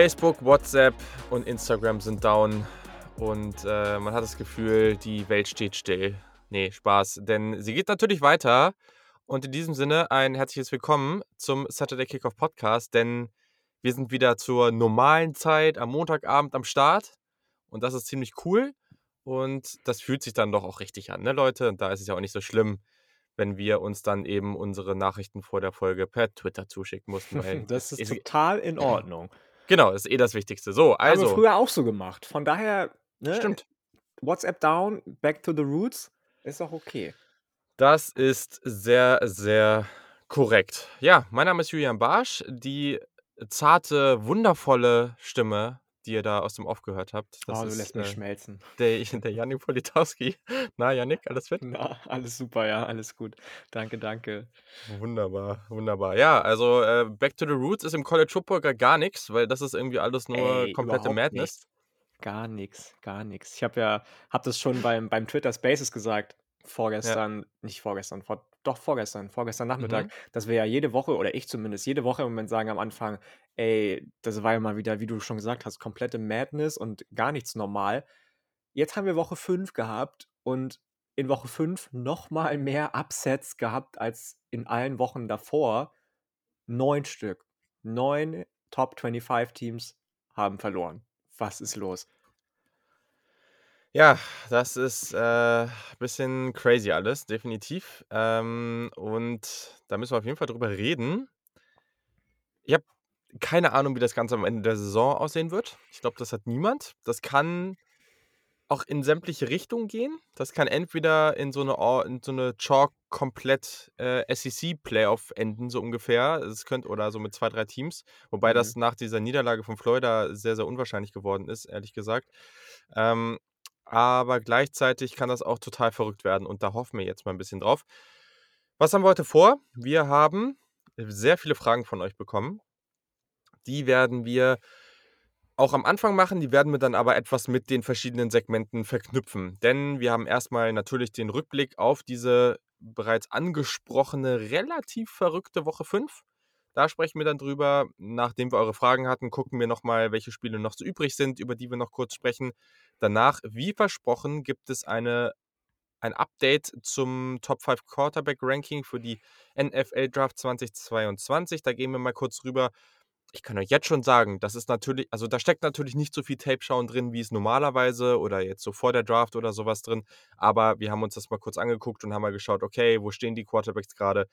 Facebook, WhatsApp und Instagram sind down und äh, man hat das Gefühl, die Welt steht still. Nee, Spaß, denn sie geht natürlich weiter. Und in diesem Sinne ein herzliches Willkommen zum Saturday Kickoff Podcast, denn wir sind wieder zur normalen Zeit am Montagabend am Start und das ist ziemlich cool und das fühlt sich dann doch auch richtig an, ne Leute? Und da ist es ja auch nicht so schlimm, wenn wir uns dann eben unsere Nachrichten vor der Folge per Twitter zuschicken mussten. Das ist total in Ordnung. Genau, ist eh das Wichtigste. So, also. Haben wir früher auch so gemacht. Von daher, ne, Stimmt. WhatsApp down, back to the roots, ist auch okay. Das ist sehr, sehr korrekt. Ja, mein Name ist Julian Barsch. Die zarte, wundervolle Stimme, die ihr da aus dem Off gehört habt. Das oh, du ist lässt mich äh, schmelzen. der, der Janik Politowski. Na, Janik, alles fit? Na, alles super, ja, alles gut. Danke, danke. Wunderbar, wunderbar. Ja, also äh, Back to the Roots ist im College Football gar, gar nichts, weil das ist irgendwie alles nur Ey, komplette Madness. Gar nichts, gar nichts. Ich habe ja, habe das schon beim, beim Twitter Spaces gesagt, vorgestern, nicht vorgestern, vor, doch vorgestern, vorgestern Nachmittag, Mhm. dass wir ja jede Woche, oder ich zumindest, jede Woche im Moment sagen am Anfang, ey, das war ja mal wieder, wie du schon gesagt hast, komplette Madness und gar nichts normal. Jetzt haben wir Woche 5 gehabt und in Woche 5 nochmal mehr Upsets gehabt als in allen Wochen davor. Neun Stück. Neun Top 25 Teams haben verloren. Was ist los? Ja, das ist äh, bisschen crazy alles, definitiv. Ähm, und da müssen wir auf jeden Fall drüber reden. Ich habe keine Ahnung, wie das Ganze am Ende der Saison aussehen wird. Ich glaube, das hat niemand. Das kann auch in sämtliche Richtungen gehen. Das kann entweder in so eine, Or- in so eine Chalk komplett äh, SEC-Playoff enden, so ungefähr. Es könnte, oder so mit zwei, drei Teams. Wobei Mhm. das nach dieser Niederlage von Florida sehr, sehr unwahrscheinlich geworden ist, ehrlich gesagt. Ähm, aber gleichzeitig kann das auch total verrückt werden und da hoffen wir jetzt mal ein bisschen drauf. Was haben wir heute vor? Wir haben sehr viele Fragen von euch bekommen. Die werden wir auch am Anfang machen, die werden wir dann aber etwas mit den verschiedenen Segmenten verknüpfen. Denn wir haben erstmal natürlich den Rückblick auf diese bereits angesprochene, relativ verrückte Woche 5. Da sprechen wir dann drüber. Nachdem wir eure Fragen hatten, gucken wir nochmal, welche Spiele noch so übrig sind, über die wir noch kurz sprechen. Danach, wie versprochen, gibt es eine, ein Update zum Top 5 Quarterback Ranking für die NFL Draft 2022. Da gehen wir mal kurz rüber. Ich kann euch jetzt schon sagen, das ist natürlich, also da steckt natürlich nicht so viel Tape-Schauen drin, wie es normalerweise oder jetzt so vor der Draft oder sowas drin. Aber wir haben uns das mal kurz angeguckt und haben mal geschaut, okay, wo stehen die Quarterbacks gerade?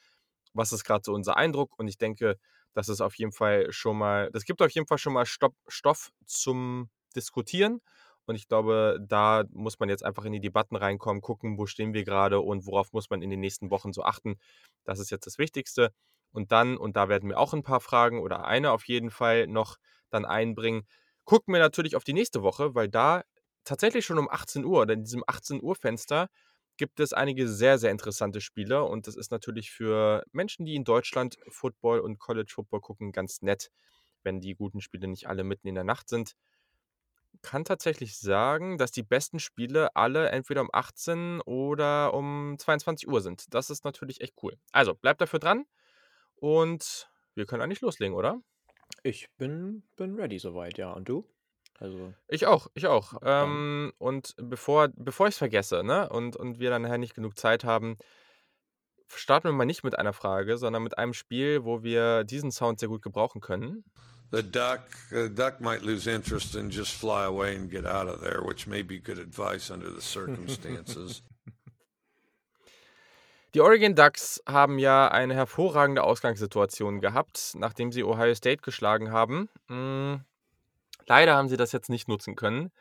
Was ist gerade so unser Eindruck? Und ich denke, das ist auf jeden Fall schon mal, das gibt auf jeden Fall schon mal Stopp, Stoff zum Diskutieren. Und ich glaube, da muss man jetzt einfach in die Debatten reinkommen, gucken, wo stehen wir gerade und worauf muss man in den nächsten Wochen so achten. Das ist jetzt das Wichtigste. Und dann, und da werden wir auch ein paar Fragen oder eine auf jeden Fall noch dann einbringen, gucken wir natürlich auf die nächste Woche, weil da tatsächlich schon um 18 Uhr oder in diesem 18 Uhr Fenster gibt es einige sehr, sehr interessante Spiele. Und das ist natürlich für Menschen, die in Deutschland Football und College Football gucken, ganz nett, wenn die guten Spiele nicht alle mitten in der Nacht sind. Kann tatsächlich sagen, dass die besten Spiele alle entweder um 18 oder um 22 Uhr sind. Das ist natürlich echt cool. Also bleibt dafür dran und wir können eigentlich loslegen, oder? Ich bin, bin ready soweit, ja. Und du? Also, Ich auch, ich auch. Ähm, und bevor, bevor ich es vergesse, ne, und, und wir dann nachher nicht genug Zeit haben, starten wir mal nicht mit einer Frage, sondern mit einem Spiel, wo wir diesen Sound sehr gut gebrauchen können. The duck, the duck might lose interest and just fly away and get out of there, which may be good advice under the circumstances. Die Oregon Ducks haben ja eine hervorragende Ausgangssituation gehabt, nachdem sie Ohio State geschlagen haben. Leider haben sie das jetzt nicht nutzen können.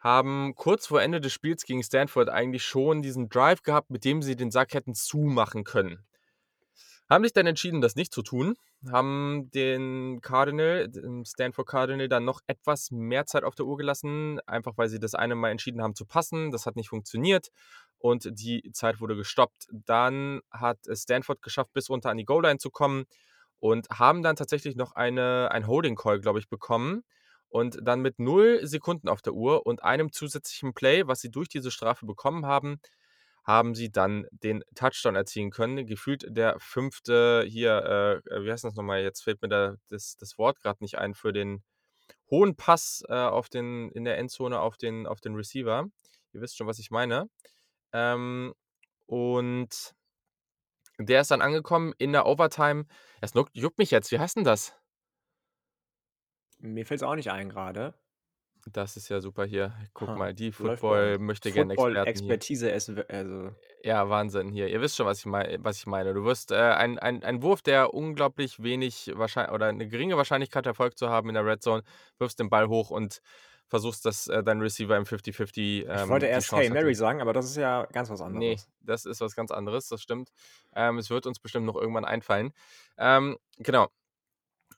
Haben kurz vor Ende des Spiels gegen Stanford eigentlich schon diesen Drive gehabt, mit dem sie den Sack hätten zumachen können. Haben sich dann entschieden, das nicht zu tun. Haben den Cardinal, dem Stanford Cardinal, dann noch etwas mehr Zeit auf der Uhr gelassen, einfach weil sie das eine Mal entschieden haben zu passen. Das hat nicht funktioniert und die Zeit wurde gestoppt. Dann hat Stanford geschafft, bis runter an die Goal-Line zu kommen und haben dann tatsächlich noch eine, ein Holding-Call, glaube ich, bekommen. Und dann mit null Sekunden auf der Uhr und einem zusätzlichen Play, was sie durch diese Strafe bekommen haben, haben sie dann den Touchdown erzielen können. Gefühlt der fünfte hier, äh, wie heißt das nochmal? Jetzt fällt mir da das, das Wort gerade nicht ein für den, hohen Pass äh, auf den, in der Endzone auf den, auf den Receiver. Ihr wisst schon, was ich meine. Ähm, und der ist dann angekommen in der Overtime. Es juckt mich jetzt. Wie heißt denn das? Mir fällt es auch nicht ein gerade. Das ist ja super hier. Guck Ha, mal, die. Football möchte gerne Experten hier. Football-Expertise ist, w- also Ja, Wahnsinn hier. Ihr wisst schon, was ich, mei was ich meine. Du wirst äh, ein, ein, ein Wurf, der unglaublich wenig wahrscheinlich oder eine geringe Wahrscheinlichkeit Erfolg zu haben in der Red Zone, wirfst den Ball hoch und versuchst, dass äh, dein Receiver im 50-50 ich ähm, wollte die erst Hey Mary sagen, aber das ist ja ganz was Nee, anderes. das ist was ganz anderes, das stimmt. Ähm, es wird uns bestimmt noch irgendwann einfallen. Ähm, genau.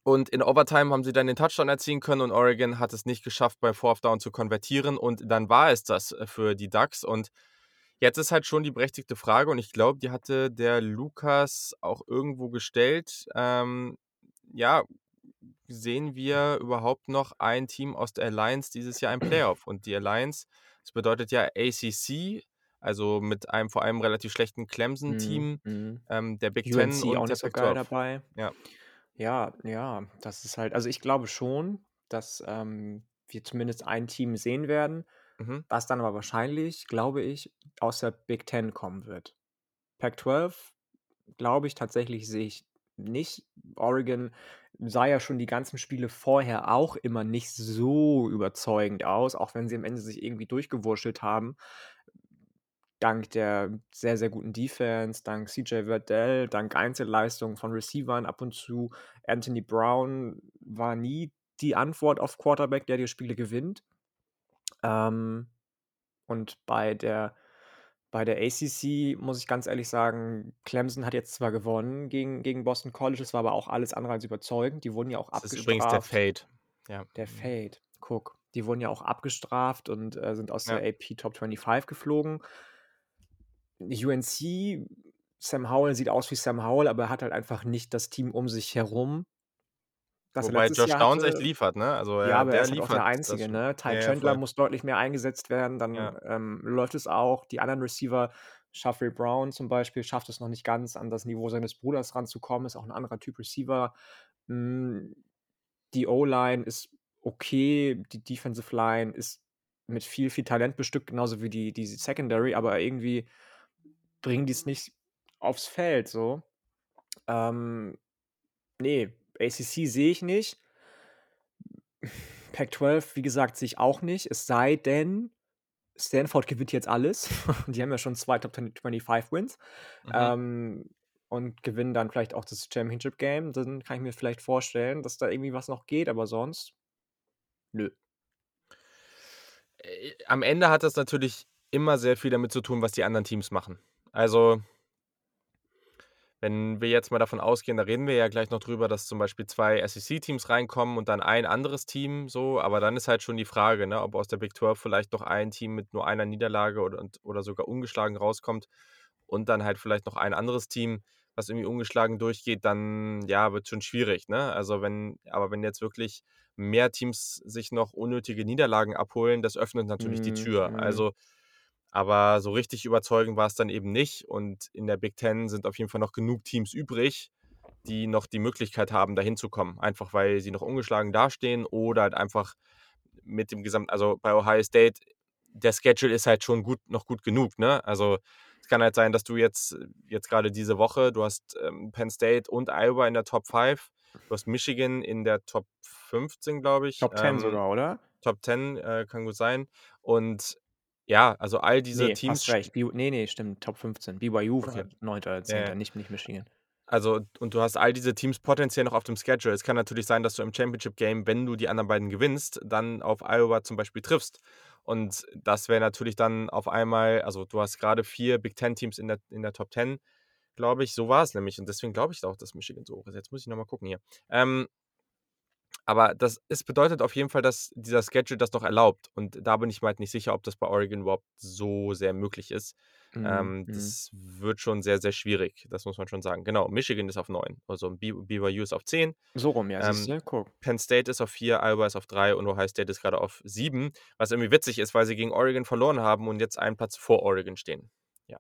Und in Overtime haben sie dann den Touchdown erzielen können und Oregon hat es nicht geschafft, bei Fourth Down zu konvertieren. Und dann war es das äh, für die Ducks. Und jetzt ist halt schon die berechtigte Frage, und ich glaube, die hatte der Lukas auch irgendwo gestellt. Ähm, ja, sehen wir überhaupt noch ein Team aus der Alliance dieses Jahr im Playoff? Und die Alliance, das bedeutet ja ACC, also mit einem vor allem relativ schlechten Clemson-Team, Mhm, mhm. ähm, der Big Ten UNC und auch der nicht so geil 12. dabei. Ja. Ja, ja, das ist halt, also ich glaube schon, dass ähm, wir zumindest ein Team sehen werden, Mhm. was dann aber wahrscheinlich, glaube ich, aus der Big Ten kommen wird. Pac-12, glaube ich, tatsächlich sehe ich nicht. Oregon sah ja schon die ganzen Spiele vorher auch immer nicht so überzeugend aus, auch wenn sie am Ende sich irgendwie durchgewurschtelt haben. Dank der sehr, sehr guten Defense, dank CJ Verdell, dank Einzelleistungen von Receivern ab und zu. Anthony Brown war nie die Antwort auf Quarterback, der die Spiele gewinnt. Ähm, und bei der, bei der ACC muss ich ganz ehrlich sagen, Clemson hat jetzt zwar gewonnen gegen, gegen Boston College, es war aber auch alles andere als überzeugend. Die wurden ja auch Das ist abgestraft. übrigens der Fade. Ja. Der Fade, guck. Die wurden ja auch abgestraft und äh, sind aus Ja. der AP Top 25 geflogen. UNC, Sam Howell sieht aus wie Sam Howell, aber er hat halt einfach nicht das Team um sich herum. das Wobei Josh Jahr Downs hatte. echt liefert, ne? Also Ja, er, aber der er ist halt auch liefert der das Einzige, ne? Ty Ja, ja, Chandler voll. muss deutlich mehr eingesetzt werden, dann Ja. ähm, läuft es auch. Die anderen Receiver, Shuffle Brown zum Beispiel, schafft es noch nicht ganz an das Niveau seines Bruders ranzukommen, ist auch ein anderer Typ Receiver. Mm, Die O-Line ist okay, die Defensive Line ist mit viel, viel Talent bestückt, genauso wie die, die Secondary, aber irgendwie bringen die es nicht aufs Feld so. Ähm, nee, ACC sehe ich nicht. Pac-12, wie gesagt, sehe ich auch nicht. Es sei denn, Stanford gewinnt jetzt alles. Die haben ja schon zwei Top 25 Wins. Mhm. Ähm, und gewinnen dann vielleicht auch das Championship Game. Dann kann ich mir vielleicht vorstellen, dass da irgendwie was noch geht, aber sonst, nö. Äh, Am Ende hat das natürlich immer sehr viel damit zu tun, was die anderen Teams machen. Also, wenn wir jetzt mal davon ausgehen, da reden wir ja gleich noch drüber, dass zum Beispiel zwei SEC-Teams reinkommen und dann ein anderes Team so, aber dann ist halt schon die Frage, ne, ob aus der Big 12 vielleicht noch ein Team mit nur einer Niederlage oder, oder sogar ungeschlagen rauskommt und dann halt vielleicht noch ein anderes Team, was irgendwie ungeschlagen durchgeht, dann ja, wird schon schwierig, ne? Also wenn, aber wenn jetzt wirklich mehr Teams sich noch unnötige Niederlagen abholen, das öffnet natürlich die Mm, Tür. mm. Also, aber so richtig überzeugend war es dann eben nicht. Und in der Big Ten sind auf jeden Fall noch genug Teams übrig, die noch die Möglichkeit haben, da hinzukommen. Einfach weil sie noch ungeschlagen dastehen oder halt einfach mit dem Gesamt, also bei Ohio State, der Schedule ist halt schon gut, noch gut genug, ne? Also es kann halt sein, dass du jetzt, jetzt gerade diese Woche, du hast ähm, Penn State und Iowa in der Top 5, du hast Michigan in der Top 15, glaube ich. Top 10 ähm, sogar, oder? Top 10 äh, kann gut sein. Und ja, also all diese nee, Teams. hast recht. B nee, nee, stimmt. Top 15. BYU war Okay. 9. oder 10. Ja. Nicht, nicht Michigan. Also, und du hast all diese Teams potenziell noch auf dem Schedule. Es kann natürlich sein, dass du im Championship Game, wenn du die anderen beiden gewinnst, dann auf Iowa zum Beispiel triffst. Und das wäre natürlich dann auf einmal, also du hast gerade vier Big Ten Teams in der, in der Top 10, glaube ich. So war es nämlich. Und deswegen glaube ich auch, dass Michigan so hoch ist. Jetzt muss ich nochmal gucken hier. Ähm, aber das ist, bedeutet auf jeden Fall, dass dieser Schedule das noch erlaubt. Und da bin ich mir halt nicht sicher, ob das bei Oregon überhaupt so sehr möglich ist. Mm, Ähm, mm. das wird schon sehr, sehr schwierig. Das muss man schon sagen. Genau, Michigan ist auf 9. Also BYU ist auf 10. So rum, ja, Ähm, du? Guck. Penn State ist auf 4, Iowa ist auf 3 und Ohio State ist gerade auf 7. Was irgendwie witzig ist, weil sie gegen Oregon verloren haben und jetzt einen Platz vor Oregon stehen. Ja.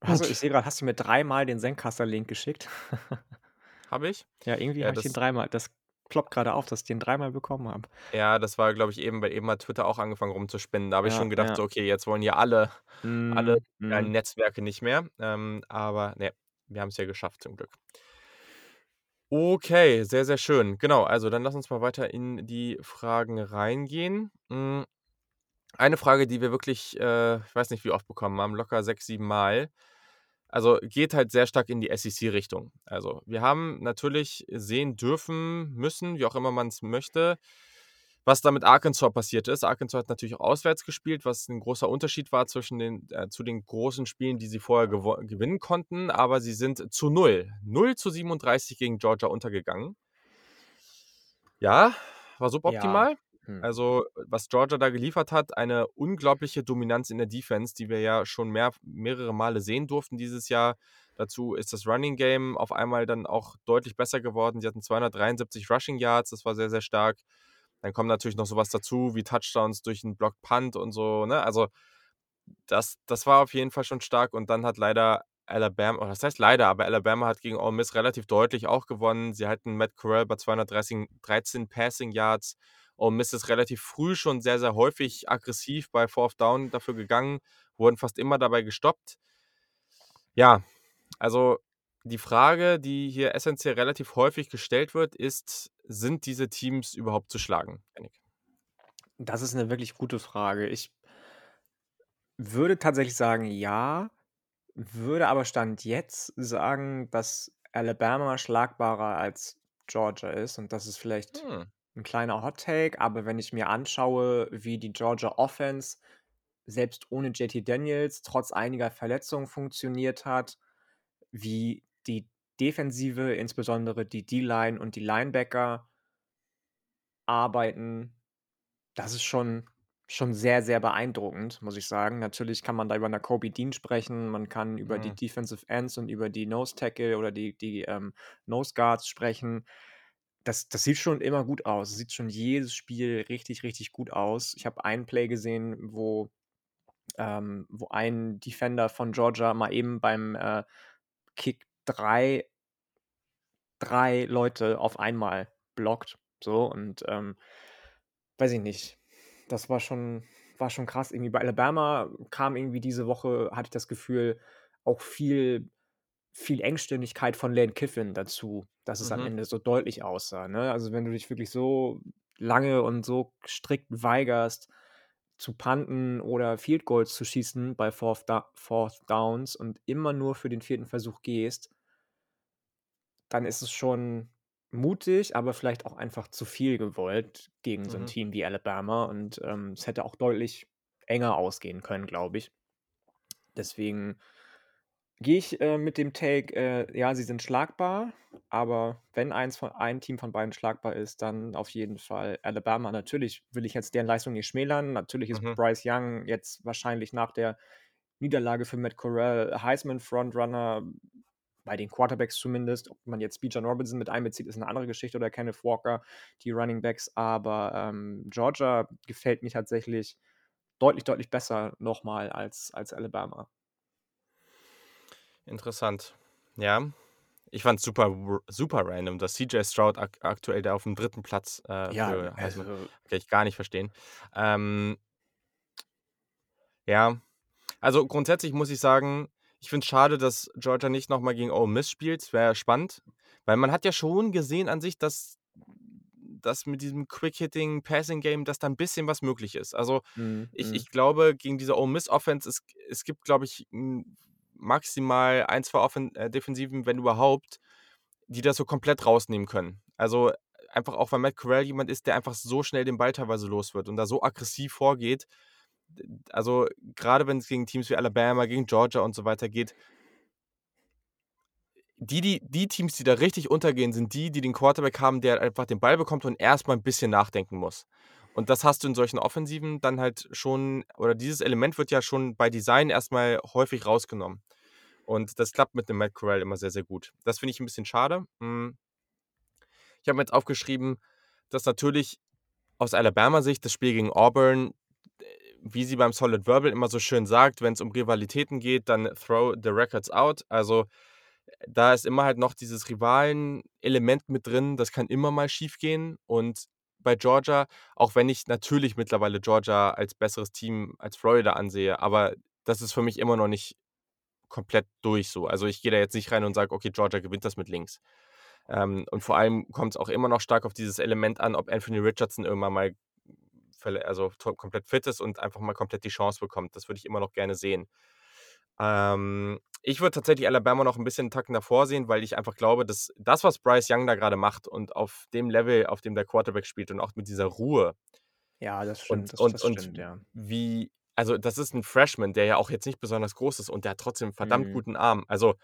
Also, ich sehe gerade, hast du mir dreimal den Zencaster-Link geschickt? Habe ich? ja, irgendwie Ja, habe ich den dreimal. Das ploppt gerade auf, dass ich den dreimal bekommen habe. Ja, das war, glaube ich, eben, weil eben hat Twitter auch angefangen rumzuspinnen. Da habe ich Ja, schon gedacht, ja. so, okay, jetzt wollen ja alle, alle Mhm, äh, mhm. Netzwerke nicht mehr. Ähm, aber ne, wir haben es ja geschafft zum Glück. Okay, sehr, sehr schön. Genau, also dann lass uns mal weiter in die Fragen reingehen. Hm, eine Frage, die wir wirklich, äh, ich weiß nicht, wie oft bekommen haben, locker 6, 7 Mal. Also, geht halt sehr stark in die SEC-Richtung. Also, wir haben natürlich sehen dürfen, müssen, wie auch immer man es möchte, was da mit Arkansas passiert ist. Arkansas hat natürlich auch auswärts gespielt, was ein großer Unterschied war zwischen den äh, zu den großen Spielen, die sie vorher gewinnen konnten, aber sie sind zu 0 0 zu 37 gegen Georgia untergegangen. Ja, war Ja. Hm. Also, was Georgia da geliefert hat, eine unglaubliche Dominanz in der Defense, die wir ja schon mehr mehrere Male sehen durften dieses Jahr. Dazu ist das Running Game auf einmal dann auch deutlich besser geworden. Sie hatten 273 Rushing Yards, das war sehr, sehr stark. Dann kommt natürlich noch so was dazu wie Touchdowns durch 'n Block Punt und so, ne? Also, das das war auf jeden Fall schon stark und dann hat leider Alabama oder was heißt leider, aber Alabama hat gegen Ole Miss relativ deutlich auch gewonnen. Sie hatten Matt Corral bei 213 13 Passing Yards. Ole Miss ist relativ früh schon sehr, sehr häufig aggressiv bei Fourth Down dafür gegangen, wurden fast immer dabei gestoppt. Ja, also die Frage, die hier essenziell relativ häufig gestellt wird, ist: Sind diese Teams überhaupt zu schlagen? Das ist 'ne wirklich gute Frage. Ich würde tatsächlich sagen, ja, würde aber Stand jetzt sagen, dass Alabama schlagbarer als Georgia ist und das ist vielleicht Hm. 'n kleiner Hot Take, aber wenn ich mir anschaue, wie die Georgia Offense selbst ohne JT Daniels trotz einiger Verletzungen funktioniert hat, wie die Defensive, insbesondere die D-Line und die Linebacker arbeiten, das ist schon schon sehr, sehr beeindruckend, muss ich sagen. Natürlich kann man da über Nakobe Dean sprechen, man kann über die Mhm. Defensive Ends und über die Nose Tackle oder die die, ähm, Nose Guards sprechen. Das das sieht schon immer gut aus. Es sieht schon jedes Spiel richtig, richtig gut aus. Ich habe ein Play gesehen, wo ähm, wo ein Defender von Georgia mal eben beim, äh, Kick 3 3 Leute auf einmal blockt, so und, ähm, weiß ich nicht. Das war schon war schon krass. Irgendwie bei Alabama kam irgendwie diese Woche, hatte ich das Gefühl, auch viel viel Engstirnigkeit von Lane Kiffin dazu, dass es am Mhm. Ende so deutlich aussah, ne? Also, wenn du dich wirklich so lange und so strikt weigerst, zu punten oder Field Goals zu schießen bei Fourth Da Fourth Downs und immer nur für den 4. Versuch gehst dann ist es schon mutig, aber vielleicht auch einfach zu viel gewollt gegen so 'n Mhm. Team wie Alabama und, ähm, es hätte auch deutlich enger ausgehen können, glaube ich. Deswegen gehe ich, äh, mit dem Take, äh, ja, sie sind schlagbar, aber wenn eins von ein Team von beiden schlagbar ist, dann auf jeden Fall Alabama. Natürlich will ich jetzt deren Leistung nicht schmälern. Natürlich ist Mhm. Bryce Young jetzt wahrscheinlich nach der Niederlage für Matt Corral Heisman Frontrunner, bei den Quarterbacks zumindest. Ob man jetzt Bijan Robinson mit einbezieht, ist 'ne andere Geschichte oder Kenneth Walker, die Running Backs, aber, ähm, Georgia gefällt mir tatsächlich deutlich, deutlich besser noch mal als als Alabama. Interessant. Ja, ich fand's super r super random, dass CJ Stroud ak aktuell da auf'm 3. Platz, äh, Ja, für Heisman also kann ich gar nicht verstehen. Ähm ja, also grundsätzlich muss ich sagen, ich finde es schade, dass Georgia nicht noch mal gegen Ole Miss spielt. Es wäre spannend, weil man hat ja schon gesehen an sich, dass dass mit diesem Quick Hitting Passing Game, dass da 'n bisschen was möglich ist. Also, Mhm, ich mhm. ich glaube, gegen diese Ole Miss Offense, es es gibt, glaube ich, maximal 1, 2 Offen äh, Defensiven, wenn überhaupt, die das so komplett rausnehmen können. Also, einfach auch, weil Matt Corral jemand ist, der einfach so schnell den Ball teilweise los wird und da so aggressiv vorgeht. Also, grade wenn's gegen Teams wie Alabama, gegen Georgia und so weiter geht die die die Teams, die da richtig untergehen, sind die, die den Quarterback haben, der einfach den Ball bekommt und erst mal 'n bisschen nachdenken muss. Und das hast du in solchen Offensiven dann halt schon oder dieses Element wird ja schon bei Design erst mal häufig rausgenommen. Und das klappt mit dem Matt Corral immer sehr, sehr gut. Das finde ich 'n bisschen schade. Hm ich habe mir jetzt aufgeschrieben, dass natürlich aus Alabama-Sicht das Spiel gegen Auburn, äh, wie sie beim Solid Verbal immer so schön sagt, wenn's um Rivalitäten geht, dann throw the records out. Also, da ist immer halt noch dieses Rivalen-Element mit drin. Das kann immer mal schiefgehen. Und bei Georgia, auch wenn ich natürlich mittlerweile Georgia als besseres Team als Florida ansehe, aber das ist für mich immer noch nicht komplett durch so. Also ich gehe da jetzt nicht rein und sage, okay, Georgia gewinnt das mit links. Ähm, und vor allem kommt es auch immer noch stark auf dieses Element an, ob Anthony Richardson irgendwann mal also komplett fit ist und einfach mal komplett die Chance bekommt. Das würde ich immer noch gerne sehen. Ähm, ich würde tatsächlich Alabama noch ein bisschen einen Tacken davor sehen, weil ich einfach glaube, dass das, was Bryce Young da gerade macht und auf dem Level, auf dem der Quarterback spielt und auch mit dieser Ruhe Ja, das stimmt. und, Das, und, das und stimmt, ja. wie, also das ist ein Freshman, der ja auch jetzt nicht besonders groß ist und der hat trotzdem einen verdammt Mhm. guten Arm. Also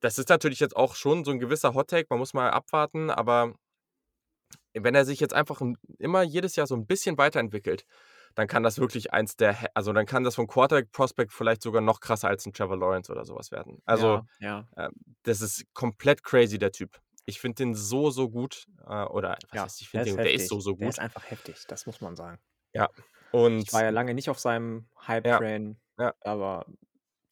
das ist natürlich jetzt auch schon so ein gewisser Hot-Take, man muss mal abwarten, aber wenn er sich jetzt einfach ein- immer jedes Jahr so ein bisschen weiterentwickelt, dann kann das wirklich eins der, also dann kann das vom Quarterback-Prospect vielleicht sogar noch krasser als ein Trevor Lawrence oder sowas werden. Also ja, ja. ähm, das ist komplett crazy, der Typ. Ich finde den so, so gut. Äh, oder was Ja, heißt, ich der finde ist den, der ist heftig. so, so Der gut. ist einfach heftig, das muss man sagen. Ja. Ich Und war ja lange nicht auf seinem Hype-Train, ja. aber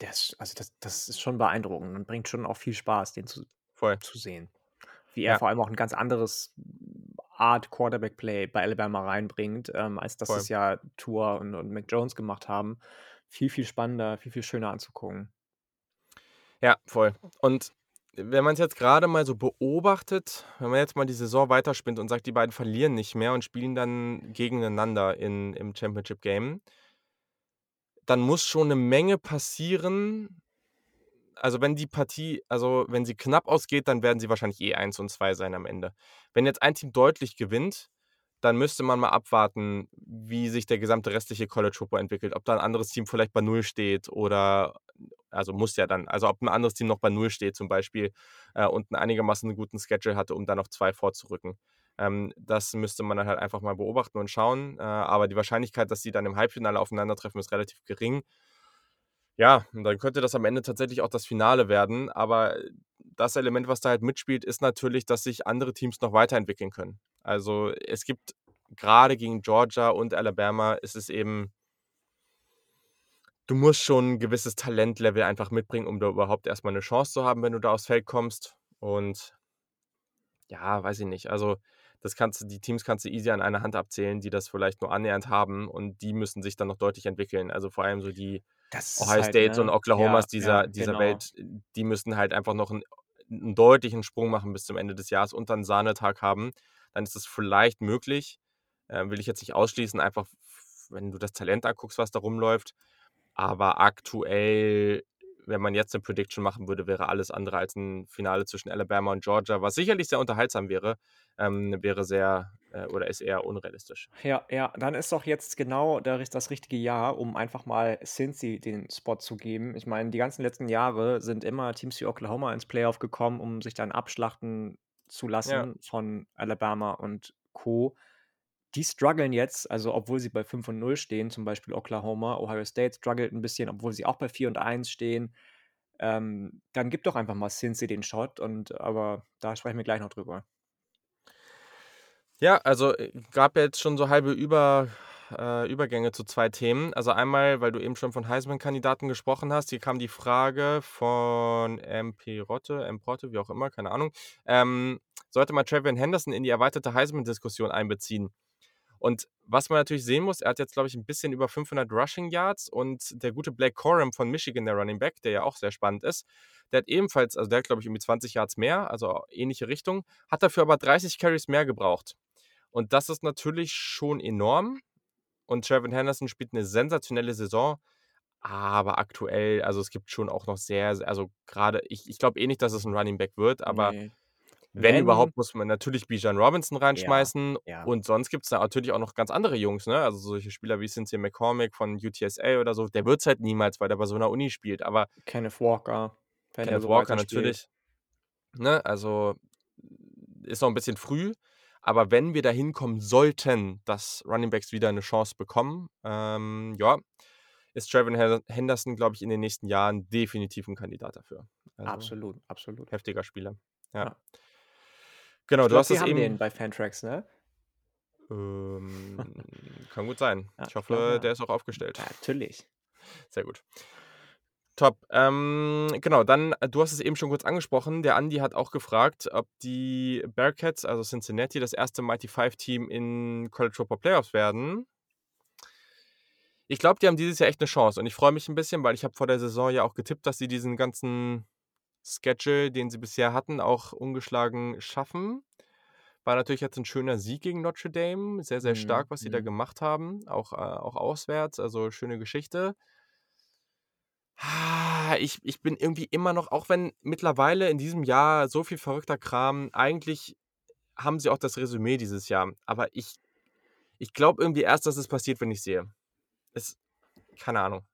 der ist, also das, das ist schon beeindruckend und bringt schon auch viel Spaß, den zu, voll. zu sehen. Wie er vor allem auch ein ganz anderes Art Quarterback-Play bei Alabama reinbringt, ähm, als das Voll. es ja Tour und, und Mac Jones gemacht haben. Viel, viel spannender, viel, viel schöner anzugucken. Ja, voll. Und wenn man es jetzt gerade mal so beobachtet, wenn man jetzt mal die Saison weiterspinnt und sagt, die beiden verlieren nicht mehr und spielen dann gegeneinander in, im Championship Game, dann muss schon eine Menge passieren. Also wenn die Partie, also wenn sie knapp ausgeht, dann werden sie wahrscheinlich eh 1 und 2 sein am Ende. Wenn jetzt ein Team deutlich gewinnt, dann müsste man mal abwarten, wie sich der gesamte restliche College Football entwickelt. Ob da ein anderes Team vielleicht bei Null steht oder, also muss ja dann, also ob ein anderes Team noch bei Null steht zum Beispiel äh, und einen einigermaßen guten Schedule hatte, um da noch zwei vorzurücken. Ähm, das müsste man dann halt einfach mal beobachten und schauen. Äh, aber die Wahrscheinlichkeit, dass sie dann im Halbfinale aufeinandertreffen, ist relativ gering. Ja, dann könnte das am Ende tatsächlich auch das Finale werden. Aber das Element, was da halt mitspielt, ist natürlich, dass sich andere Teams noch weiterentwickeln können. Also es gibt gerade gegen Georgia und Alabama ist es eben, du musst schon ein gewisses Talentlevel einfach mitbringen, um da überhaupt erstmal eine Chance zu haben, wenn du da aufs Feld kommst. Und ja, weiß ich nicht. Also das kannst du, die Teams kannst du easy an einer Hand abzählen, die das vielleicht nur annähernd haben und die müssen sich dann noch deutlich entwickeln. Also vor allem so die Das Ohio halt, States und ne? Oklahomas Ja, dieser, ja, dieser genau. Welt, die müssen halt einfach noch einen, einen deutlichen Sprung machen bis zum Ende des Jahres und dann Sahnetag haben. Dann ist es vielleicht möglich. Äh, will ich jetzt nicht ausschließen, einfach wenn du das Talent anguckst, was da rumläuft. Aber aktuell, wenn man jetzt eine Prediction machen würde, wäre alles andere als ein Finale zwischen Alabama und Georgia, was sicherlich sehr unterhaltsam wäre, ähm, wäre sehr oder ist eher unrealistisch. Ja, ja, dann ist doch jetzt genau das richtige Jahr, um einfach mal Cincy den Spot zu geben. Ich meine, die ganzen letzten Jahre sind immer Teams wie Oklahoma ins Playoff gekommen, um sich dann abschlachten zu lassen von Alabama und Co. Die strugglen jetzt, also obwohl sie bei 5 und 0 stehen, zum Beispiel Oklahoma, Ohio State struggelt ein bisschen, obwohl sie auch bei 4 und 1 stehen. Ähm, dann gib doch einfach mal Cincy den Shot und aber da sprechen wir gleich noch drüber. Ja, also äh, gab ja jetzt schon so halbe Über, äh, Übergänge zu zwei Themen. Also einmal, weil du eben schon von Heisman-Kandidaten gesprochen hast, hier kam die Frage von MP Rotte, M. Rotte, wie auch immer, keine Ahnung. Ähm, sollte man Travian Henderson in die erweiterte Heisman-Diskussion einbeziehen? Und was man natürlich sehen muss, er hat jetzt, glaube ich, ein bisschen über 500 Rushing Yards und der gute Blake Corum von Michigan, der Running Back, der ja auch sehr spannend ist, der hat ebenfalls, also der hat, glaube ich, irgendwie 20 Yards mehr, also ähnliche Richtung, hat dafür aber 30 Carries mehr gebraucht. Und das ist natürlich schon enorm. Und Trevin Henderson spielt eine sensationelle Saison. Aber aktuell, also es gibt schon auch noch sehr, also gerade, ich, ich glaube eh nicht, dass es ein Running Back wird, aber Nee. wenn, Wenn- überhaupt, muss man natürlich Bijan Robinson reinschmeißen. ja. Und sonst gibt es natürlich auch noch ganz andere Jungs, ne? Also solche Spieler wie Cynthia McCormick von UTSA oder so. Der wird es halt niemals, weil der bei so einer Uni spielt. Aber Kenneth Walker. er Kenneth so Walker natürlich. Ne? Also ist noch ein bisschen früh. Aber wenn wir dahin kommen sollten, dass Running Backs wieder eine Chance bekommen, ähm, ja, ist Trevin Hen- Henderson, glaube ich, in den nächsten Jahren definitiv ein Kandidat dafür. Also, Absolut, absolut. Heftiger Spieler. Ja. Ja. Genau, ich du glaub, hast es eben. den bei Fantrax, ne? Ähm, kann gut sein. Ja, ich ich hoffe, glaub, ja. der ist auch aufgestellt. Natürlich. Sehr gut. Top. Ähm, genau, dann, äh, du hast es eben schon kurz angesprochen. Der Andi hat auch gefragt, ob die Bearcats, also Cincinnati, das erste Mighty Five Team in College Football Playoffs werden. Ich glaube, die haben dieses Jahr echt eine Chance und ich freue mich ein bisschen, weil ich habe vor der Saison ja auch getippt, dass sie diesen ganzen Schedule, den sie bisher hatten, auch ungeschlagen schaffen. War natürlich jetzt ein schöner Sieg gegen Notre Dame. Sehr, sehr Mhm, stark, was sie da mhm. gemacht haben. Auch, äh, auch auswärts. Also schöne Geschichte. Ah, Ich, ich bin irgendwie immer noch, auch wenn mittlerweile in diesem Jahr so viel verrückter Kram, eigentlich haben sie auch das Resümee dieses Jahr. Aber ich, ich glaube irgendwie erst, dass es passiert, wenn ich sehe. Es, keine Ahnung.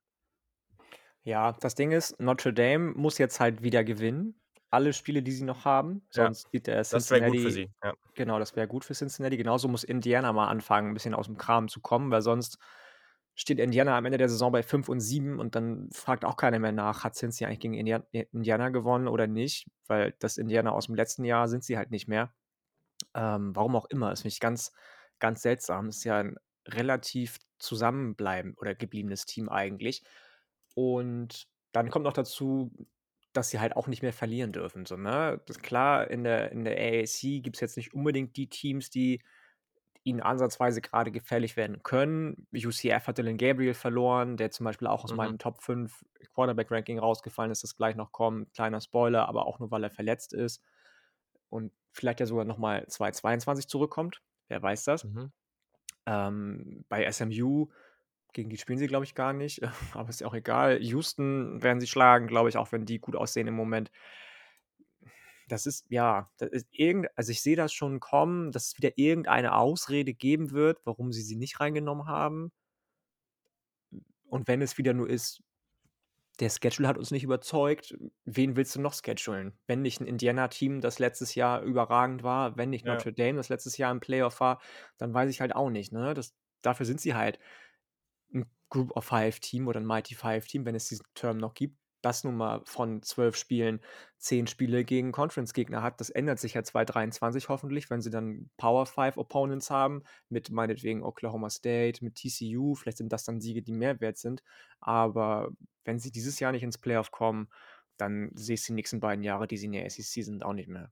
Ja, das Ding ist, Notre Dame muss jetzt halt wieder gewinnen. Alle Spiele, die sie noch haben. Ja, Sonst sieht der Das wäre gut für Cincinnati, sie. Ja. genau, das wäre gut für Cincinnati. Genauso muss Indiana mal anfangen, ein bisschen aus dem Kram zu kommen, weil sonst steht Indiana am Ende der Saison bei 5 und 7 und dann fragt auch keiner mehr nach, hat Cincinnati eigentlich gegen Indiana, Indiana gewonnen oder nicht, weil das Indiana aus dem letzten Jahr sind sie halt nicht mehr. Ähm, warum auch immer, das finde ich ganz, ganz seltsam. Ist ja ein relativ zusammenbleiben oder gebliebenes Team eigentlich. Und dann kommt noch dazu, dass sie halt auch nicht mehr verlieren dürfen. So, ne? klar, in der, in der AAC gibt es jetzt nicht unbedingt die Teams, die ihnen ansatzweise gerade gefährlich werden können. UCF hat Dylan Gabriel verloren, der zum Beispiel auch aus Mhm. meinem Top 5 Quarterback-Ranking rausgefallen ist, das gleich noch kommt. Kleiner Spoiler, aber auch nur, weil er verletzt ist. Und vielleicht ja sogar nochmal 2022 zurückkommt. Wer weiß das. Mhm. Ähm, bei SMU, gegen die spielen sie, glaube ich, gar nicht. Aber ist ja auch egal. Houston werden sie schlagen, glaube ich, auch wenn die gut aussehen im Moment. Das ist, ja, das ist irgend, also ich sehe das schon kommen, dass es wieder irgendeine Ausrede geben wird, warum sie sie nicht reingenommen haben. Und wenn es wieder nur ist, der Schedule hat uns nicht überzeugt, wen willst du noch schedulen? Wenn nicht ein Indiana-Team, das letztes Jahr überragend war, wenn nicht Ja. Notre Dame, das letztes Jahr im Playoff war, dann weiß ich halt auch nicht. Ne? Das, dafür sind sie halt ein Group of Five Team oder ein Mighty Five Team, wenn es diesen Term noch gibt. Das nun mal von zwölf Spielen zehn Spiele gegen Conference-Gegner hat. Das ändert sich ja 2023 hoffentlich, wenn sie dann Power Five Opponents haben, mit meinetwegen Oklahoma State, mit TCU. Vielleicht sind das dann Siege, die mehr wert sind. Aber wenn sie dieses Jahr nicht ins Playoff kommen, dann sehe ich die nächsten beiden Jahre, die sie in der SEC sind, auch nicht mehr.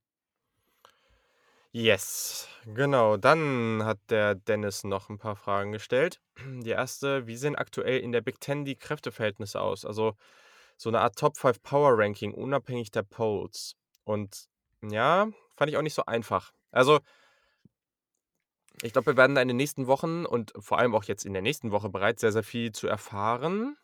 Yes, genau. Dann hat der Dennis noch ein paar Fragen gestellt. Die erste, wie sehen aktuell in der Big Ten die Kräfteverhältnisse aus? Also so eine Art Top 5 Power Ranking, unabhängig der Polls. Und ja, fand ich auch nicht so einfach. Also, ich glaube, wir werden da in den nächsten Wochen und vor allem auch jetzt in der nächsten Woche bereits sehr, sehr viel zu erfahren.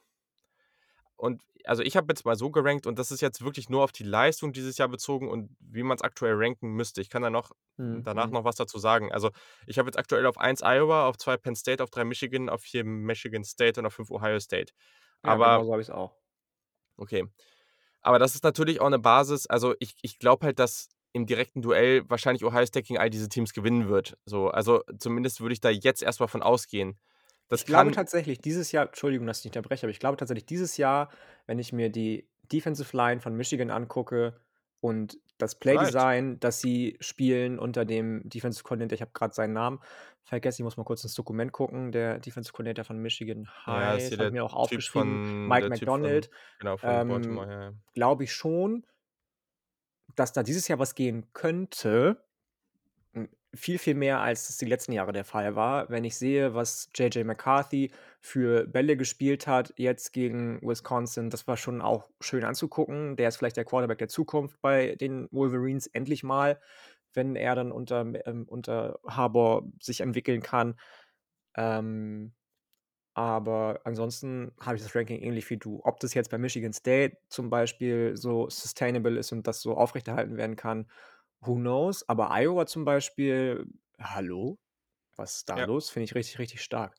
Und also ich habe jetzt mal so gerankt und das ist jetzt wirklich nur auf die Leistung dieses Jahr bezogen und wie man es aktuell ranken müsste. Ich kann da noch danach Mhm. noch was dazu sagen. Also ich habe jetzt aktuell auf 1 Iowa, auf 2 Penn State, auf 3 Michigan, auf 4 Michigan State und auf 5 Ohio State. Ja, Aber genau so habe ich es auch. Okay. Aber das ist natürlich auch eine Basis. Also ich, ich glaube halt, dass im direkten Duell wahrscheinlich Ohio State gegen all diese Teams gewinnen wird. So, also zumindest würde ich da jetzt erstmal von ausgehen. Das Ich glaube tatsächlich dieses Jahr, Entschuldigung, dass ich dich unterbreche, aber ich glaube tatsächlich dieses Jahr, wenn ich mir die Defensive Line von Michigan angucke und das. Playdesign, das sie spielen unter dem Defensive Coordinator, ich habe gerade seinen Namen vergessen, ich muss mal kurz ins Dokument gucken, der Defensive Coordinator von Michigan Ja, habe ich der mir auch aufgeschrieben, von Mike Typ von McDonald, genau von Baltimore. ähm, Ja, ja. glaube ich schon, dass da dieses Jahr was gehen könnte. Viel, viel mehr, als es die letzten Jahre der Fall war. Wenn ich sehe, was JJ McCarthy für Bälle gespielt hat, jetzt gegen Wisconsin, das war schon auch schön anzugucken. Der ist vielleicht der Quarterback der Zukunft bei den Wolverines, endlich mal, wenn er dann unter, ähm, unter Harbour sich entwickeln kann. Ähm, aber ansonsten habe ich das Ranking ähnlich wie du. Ob das jetzt bei Michigan State zum Beispiel so sustainable ist und das so aufrechterhalten werden kann, who knows? Aber Iowa zum Beispiel, hallo? Was ist da Ja. los? Finde ich richtig, richtig stark.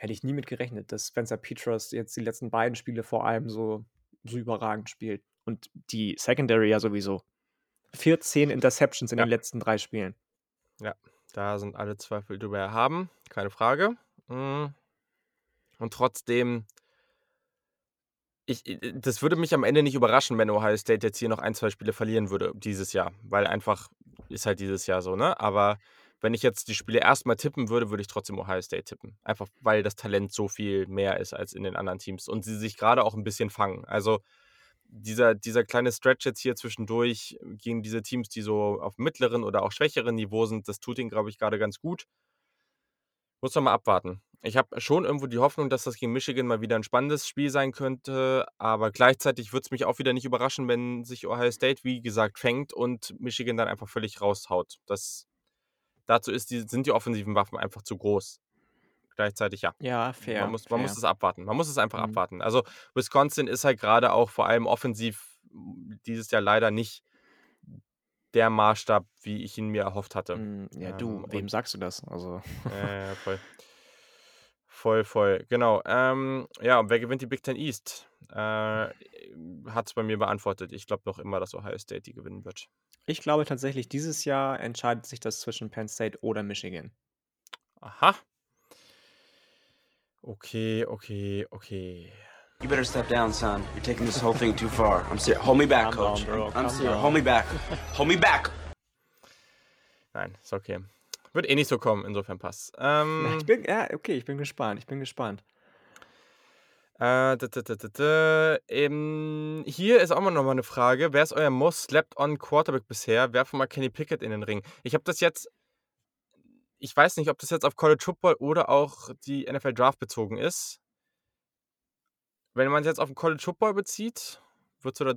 Hätte ich nie mit gerechnet, dass Spencer Petras jetzt die letzten beiden Spiele vor allem so, so überragend spielt. Und die Secondary ja sowieso. 14 Interceptions in Ja. den letzten drei Spielen. Ja, da sind alle Zweifel drüber erhaben, keine Frage. Mm. Und trotzdem, ich, i- das würde mich am Ende nicht überraschen, wenn Ohio State jetzt hier noch ein, zwei Spiele verlieren würde dieses Jahr, weil einfach ist halt dieses Jahr so, ne? Aber wenn ich jetzt die Spiele erstmal tippen würde, würde ich trotzdem Ohio State tippen. Einfach weil das Talent so viel mehr ist als in den anderen Teams und sie sich gerade auch ein bisschen fangen. Also dieser, dieser kleine Stretch jetzt hier zwischendurch gegen diese Teams, die so auf mittleren oder auch schwächeren Niveau sind, das tut ihn, glaube ich, gerade ganz gut. Muss noch mal abwarten. Ich habe schon irgendwo die Hoffnung, dass das gegen Michigan mal wieder ein spannendes Spiel sein könnte, aber gleichzeitig würde es mich auch wieder nicht überraschen, wenn sich Ohio State, wie gesagt, fängt und Michigan dann einfach völlig raushaut. Das, dazu ist die, sind die offensiven Waffen einfach zu groß. Gleichzeitig ja. Ja, fair. Man muss, man fair. muss es abwarten. Man muss es einfach Mhm. abwarten. Also Wisconsin ist halt gerade auch vor allem offensiv dieses Jahr leider nicht der Maßstab, wie ich ihn mir erhofft hatte. Mm, Ja, du, Ähm, wem sagst du das? Also, äh, voll. Voll, voll. Genau. Ähm, ja, und wer gewinnt die Big Ten East? Äh, Hat es bei mir beantwortet. Ich glaube noch immer, dass Ohio State die gewinnen wird. ich glaube tatsächlich, dieses Jahr entscheidet sich das zwischen Penn State oder Michigan. Aha. Okay, okay, okay. You better step down, son. You're taking this whole thing too far. I'm serious. Hold me back, coach. I'm Calm serious. Hold me back. Hold me back. Nein, ist okay. Wird eh nicht so kommen, insofern passt. Ähm, Ich bin, ja, okay, ich bin gespannt. Ich bin gespannt. Äh, da, da, da, da, da. Ähm, hier ist auch mal nochmal eine Frage. Wer ist euer most slept on Quarterback bisher? Werfen mal Kenny Pickett in den Ring. Ich habe das jetzt. Ich weiß nicht, ob das jetzt auf College Football oder auch die NFL Draft bezogen ist. Wenn man es jetzt auf den College Football bezieht, würdest du da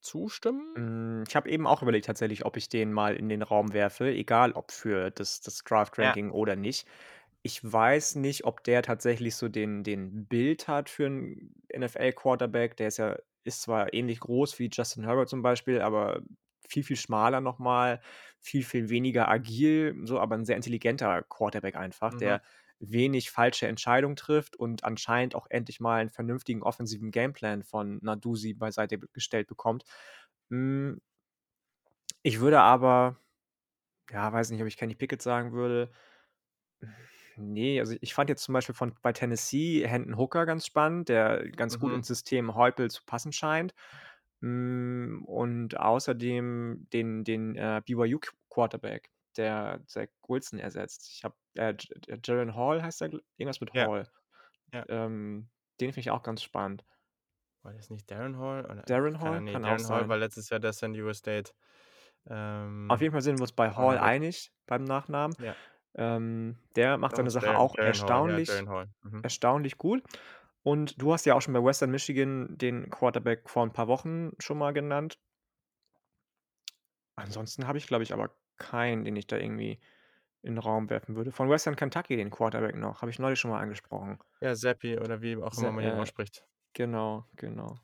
zustimmen? Mm, Ich habe eben auch überlegt tatsächlich, ob ich den mal in den Raum werfe, egal ob für das, das Draft-Ranking oder nicht. Ich weiß nicht, ob der tatsächlich so den, den Bild hat für einen NFL-Quarterback. Der ist ja, ist zwar ähnlich groß wie Justin Herbert zum Beispiel, aber viel, viel schmaler nochmal, viel, viel weniger agil, so, aber ein sehr intelligenter Quarterback einfach, Mhm. der wenig falsche Entscheidungen trifft und anscheinend auch endlich mal einen vernünftigen offensiven Gameplan von Nadusi beiseite gestellt bekommt. Mm, Ich würde aber, ja, weiß nicht, ob ich Kenny Pickett sagen würde. Nee, also ich fand jetzt zum Beispiel von bei Tennessee Hendon Hooker ganz spannend, der ganz gut Mhm. ins System Heupel zu passen scheint. Mm, Und außerdem den, den äh, BYU Qu- Quarterback, der Zach Wilson ersetzt. Ich habe äh, J- J- Jaren Hall heißt er, irgendwas mit Ja. Hall. Ja. Ähm, den finde ich auch ganz spannend. War das nicht Darren Hall? Oder? Darren Keine Hall Ahnung, nee, kann auch Darren Hall sein. war letztes Jahr der San Diego State. Ähm, Auf jeden Fall sind wir uns bei Hall einig beim Nachnamen. Ja. Ähm, der macht Doch, seine Sache Darren- auch Darren Hall, erstaunlich, Ja, Darren Hall. Mhm. erstaunlich gut. Und du hast ja auch schon bei Western Michigan den Quarterback vor ein paar Wochen schon mal genannt. Ansonsten habe ich, glaube ich, aber keinen, den ich da irgendwie in den Raum werfen würde. Von Western Kentucky den Quarterback noch, habe ich neulich schon mal angesprochen. Ja, Zappi oder wie auch immer man ihn äh, ausspricht. Genau, genau.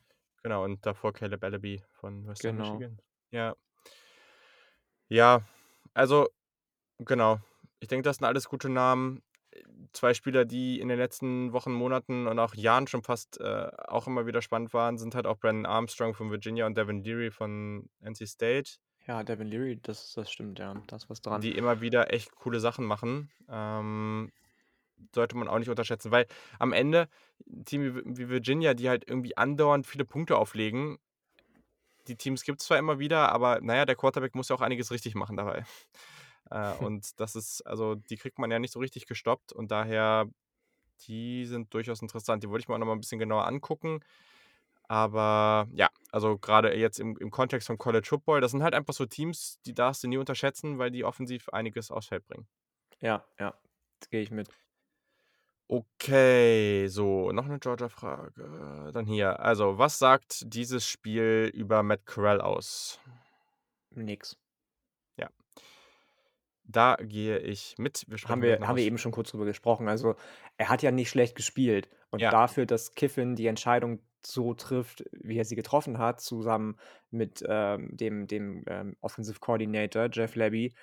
Genau, und davor Caleb Allaby von Western Genau. Michigan. Ja. Ja, also, genau. Ich denke, das sind alles gute Namen. Zwei Spieler, die in den letzten Wochen, Monaten und auch Jahren schon fast äh, auch immer wieder spannend waren, sind halt auch Brandon Armstrong von Virginia und Devin Leary von NC State, Ja, Devin Leary, das, das stimmt, ja. Da ist was dran. die immer wieder echt coole Sachen machen. Ähm, sollte man auch nicht unterschätzen, weil am Ende Team wie Virginia, die halt irgendwie andauernd viele Punkte auflegen, die Teams gibt es zwar immer wieder, aber naja, der Quarterback muss ja auch einiges richtig machen dabei. Äh, und das ist, also die kriegt man ja nicht so richtig gestoppt und daher, die sind durchaus interessant. Die wollte ich mir auch noch mal ein bisschen genauer angucken. Aber ja, also gerade jetzt im, im Kontext von College Football, das sind halt einfach so Teams, die darfst du nie unterschätzen, weil die offensiv einiges aufs Feld bringen. Ja, ja, das gehe ich mit. Okay, so, noch eine Georgia-Frage. Dann hier. Also, was sagt dieses Spiel über Matt Corral aus? Nix. Da gehe ich mit. Wir Haben wir, haben wir eben schon kurz drüber gesprochen. Also, er hat ja nicht schlecht gespielt. Und Ja. dafür, dass Kiffin die Entscheidung so trifft, wie er sie getroffen hat, zusammen mit ähm, dem, dem ähm, Offensive Coordinator Jeff Levy,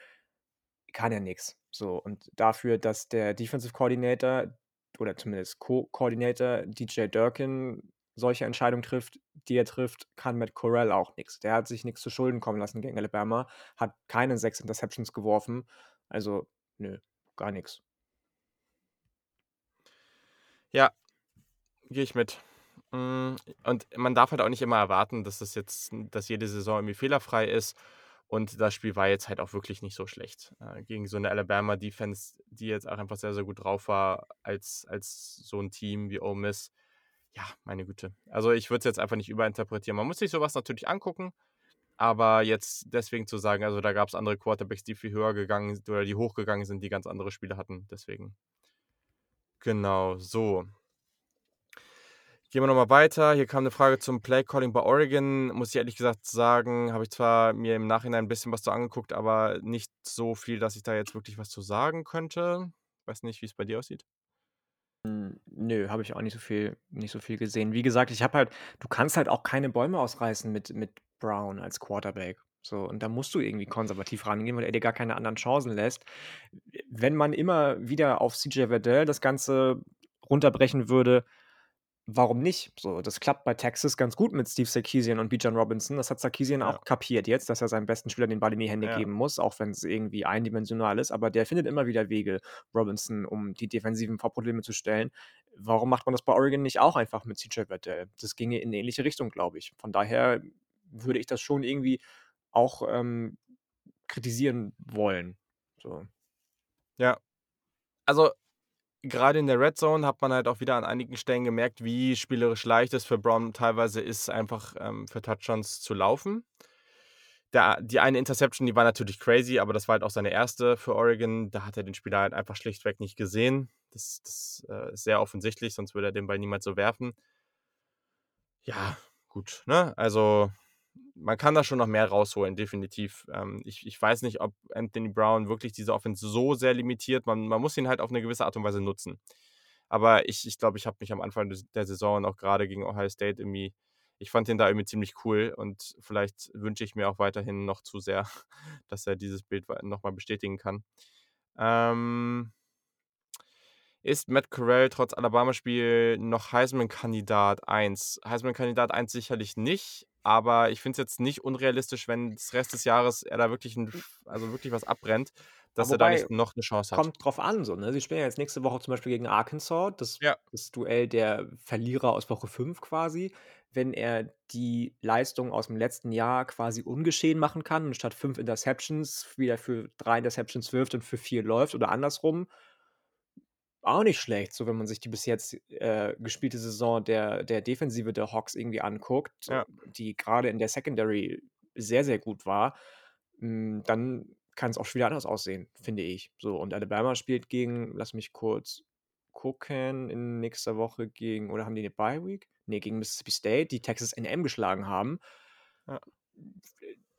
kann er nichts. So, und dafür, dass der Defensive Coordinator oder zumindest Co-Coordinator DJ Durkin solche Entscheidungen trifft, die er trifft, kann Matt Corral auch nichts. Der hat sich nichts zu Schulden kommen lassen gegen Alabama, hat keine sechs Interceptions geworfen. Also, nö, gar nichts. Ja, gehe ich mit. Mm, Und man darf halt auch nicht immer erwarten, dass das jetzt, dass jede Saison irgendwie fehlerfrei ist. Und das Spiel war jetzt halt auch wirklich nicht so schlecht. Äh, gegen so eine Alabama-Defense, die jetzt auch einfach sehr, sehr gut drauf war, als, als so ein Team wie Ole Miss. ja, meine Güte. Also ich würde es jetzt einfach nicht überinterpretieren. Man muss sich sowas natürlich angucken, aber jetzt deswegen zu sagen, also da gab es andere Quarterbacks, die viel höher gegangen sind oder die hochgegangen sind, die ganz andere Spiele hatten. Deswegen. Genau, so. Gehen wir nochmal weiter. Hier kam eine Frage zum Play-Calling bei Oregon. Muss ich ehrlich gesagt sagen, habe ich zwar mir im Nachhinein ein bisschen was zu angeguckt, aber nicht so viel, dass ich da jetzt wirklich was zu sagen könnte. Weiß nicht, wie es bei dir aussieht. Hm, nö, habe ich auch nicht so viel nicht so viel gesehen. Wie gesagt, ich habe halt du kannst halt auch keine Bäume ausreißen mit mit Brown als Quarterback. So, und da musst du irgendwie konservativ rangehen, weil er dir gar keine anderen Chancen lässt. Wenn man immer wieder auf CJ Verdell das Ganze runterbrechen würde, warum nicht? So, das klappt bei Texas ganz gut mit Steve Sarkisian und Bijan Robinson. Das hat Sarkisian Ja. auch kapiert jetzt, dass er seinem besten Spieler den Ball in die Hände Ja. geben muss, auch wenn es irgendwie eindimensional ist. Aber der findet immer wieder Wege, Robinson, um die Defensiven vor Probleme zu stellen. Warum macht man das bei Oregon nicht auch einfach mit CJ Verdell? Das ginge in eine ähnliche Richtung, glaube ich. Von daher würde ich das schon irgendwie auch ähm, kritisieren wollen. So. Ja. Also, gerade in der Red Zone hat man halt auch wieder an einigen Stellen gemerkt, wie spielerisch leicht es für Brown teilweise ist, einfach ähm, für Touchdowns zu laufen. Der, die eine Interception, die war natürlich crazy, aber das war halt auch seine erste für Oregon. Da hat er den Spieler halt einfach schlichtweg nicht gesehen. Das, das äh, ist sehr offensichtlich, sonst würde er den Ball niemals so werfen. Ja, gut, ne? Also, man kann da schon noch mehr rausholen, definitiv. Ähm, ich, ich weiß nicht, ob Anthony Brown wirklich diese Offense so sehr limitiert. Man, man muss ihn halt auf eine gewisse Art und Weise nutzen. Aber ich glaube, ich, glaub, ich habe mich am Anfang der Saison und auch gerade gegen Ohio State irgendwie, ich fand ihn da irgendwie ziemlich cool und vielleicht wünsche ich mir auch weiterhin noch zu sehr, dass er dieses Bild nochmal bestätigen kann. Ähm, ist Matt Corral trotz Alabama-Spiel noch Heisman-Kandidat 1? Heisman-Kandidat 1 sicherlich nicht, aber ich finde es jetzt nicht unrealistisch, wenn das Rest des Jahres er da wirklich, ein, also wirklich was abbrennt, dass er da nicht noch eine Chance hat. Kommt drauf an, so, ne? Sie spielen ja jetzt nächste Woche zum Beispiel gegen Arkansas, das, Ja. das Duell der Verlierer aus Woche 5 quasi. Wenn er die Leistung aus dem letzten Jahr quasi ungeschehen machen kann und statt fünf Interceptions wieder für drei Interceptions wirft und für vier läuft oder andersrum, auch nicht schlecht, so wenn man sich die bis jetzt äh, gespielte Saison der, der Defensive der Hawks irgendwie anguckt, Ja. die gerade in der Secondary sehr, sehr gut war, mm, dann kann es auch schon wieder anders aussehen, finde ich. So, und Alabama spielt gegen, lass mich kurz gucken, in nächster Woche gegen, oder haben die eine Bye Week? Nee, gegen Mississippi State, die Texas A&M geschlagen haben. Ja.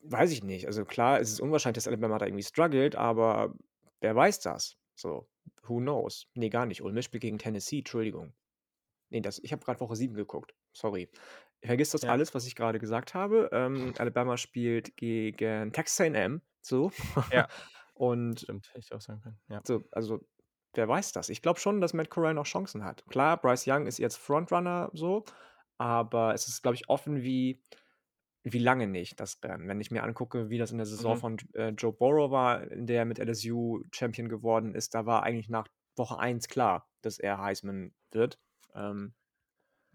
Weiß ich nicht. Also klar, es ist unwahrscheinlich, dass Alabama da irgendwie struggelt, aber wer weiß das? So, who knows? Nee, gar nicht. Ole Miss spielt gegen Tennessee, Entschuldigung. Nee, das, ich habe gerade Woche 7 geguckt. Sorry. Vergiss das Ja. alles, was ich gerade gesagt habe. Ähm, Alabama spielt gegen Texas A&M. So. Ja. Und Stimmt, hätte ich auch sagen können. Ja. so, also, wer weiß das? Ich glaube schon, dass Matt Corral noch Chancen hat. Klar, Bryce Young ist jetzt Frontrunner so, aber es ist, glaube ich, offen wie, wie lange nicht, das Rennen. Wenn ich mir angucke, wie das in der Saison Mhm. von äh, Joe Burrow war, in der er mit LSU Champion geworden ist, da war eigentlich nach Woche 1 klar, dass er Heisman wird. Ähm,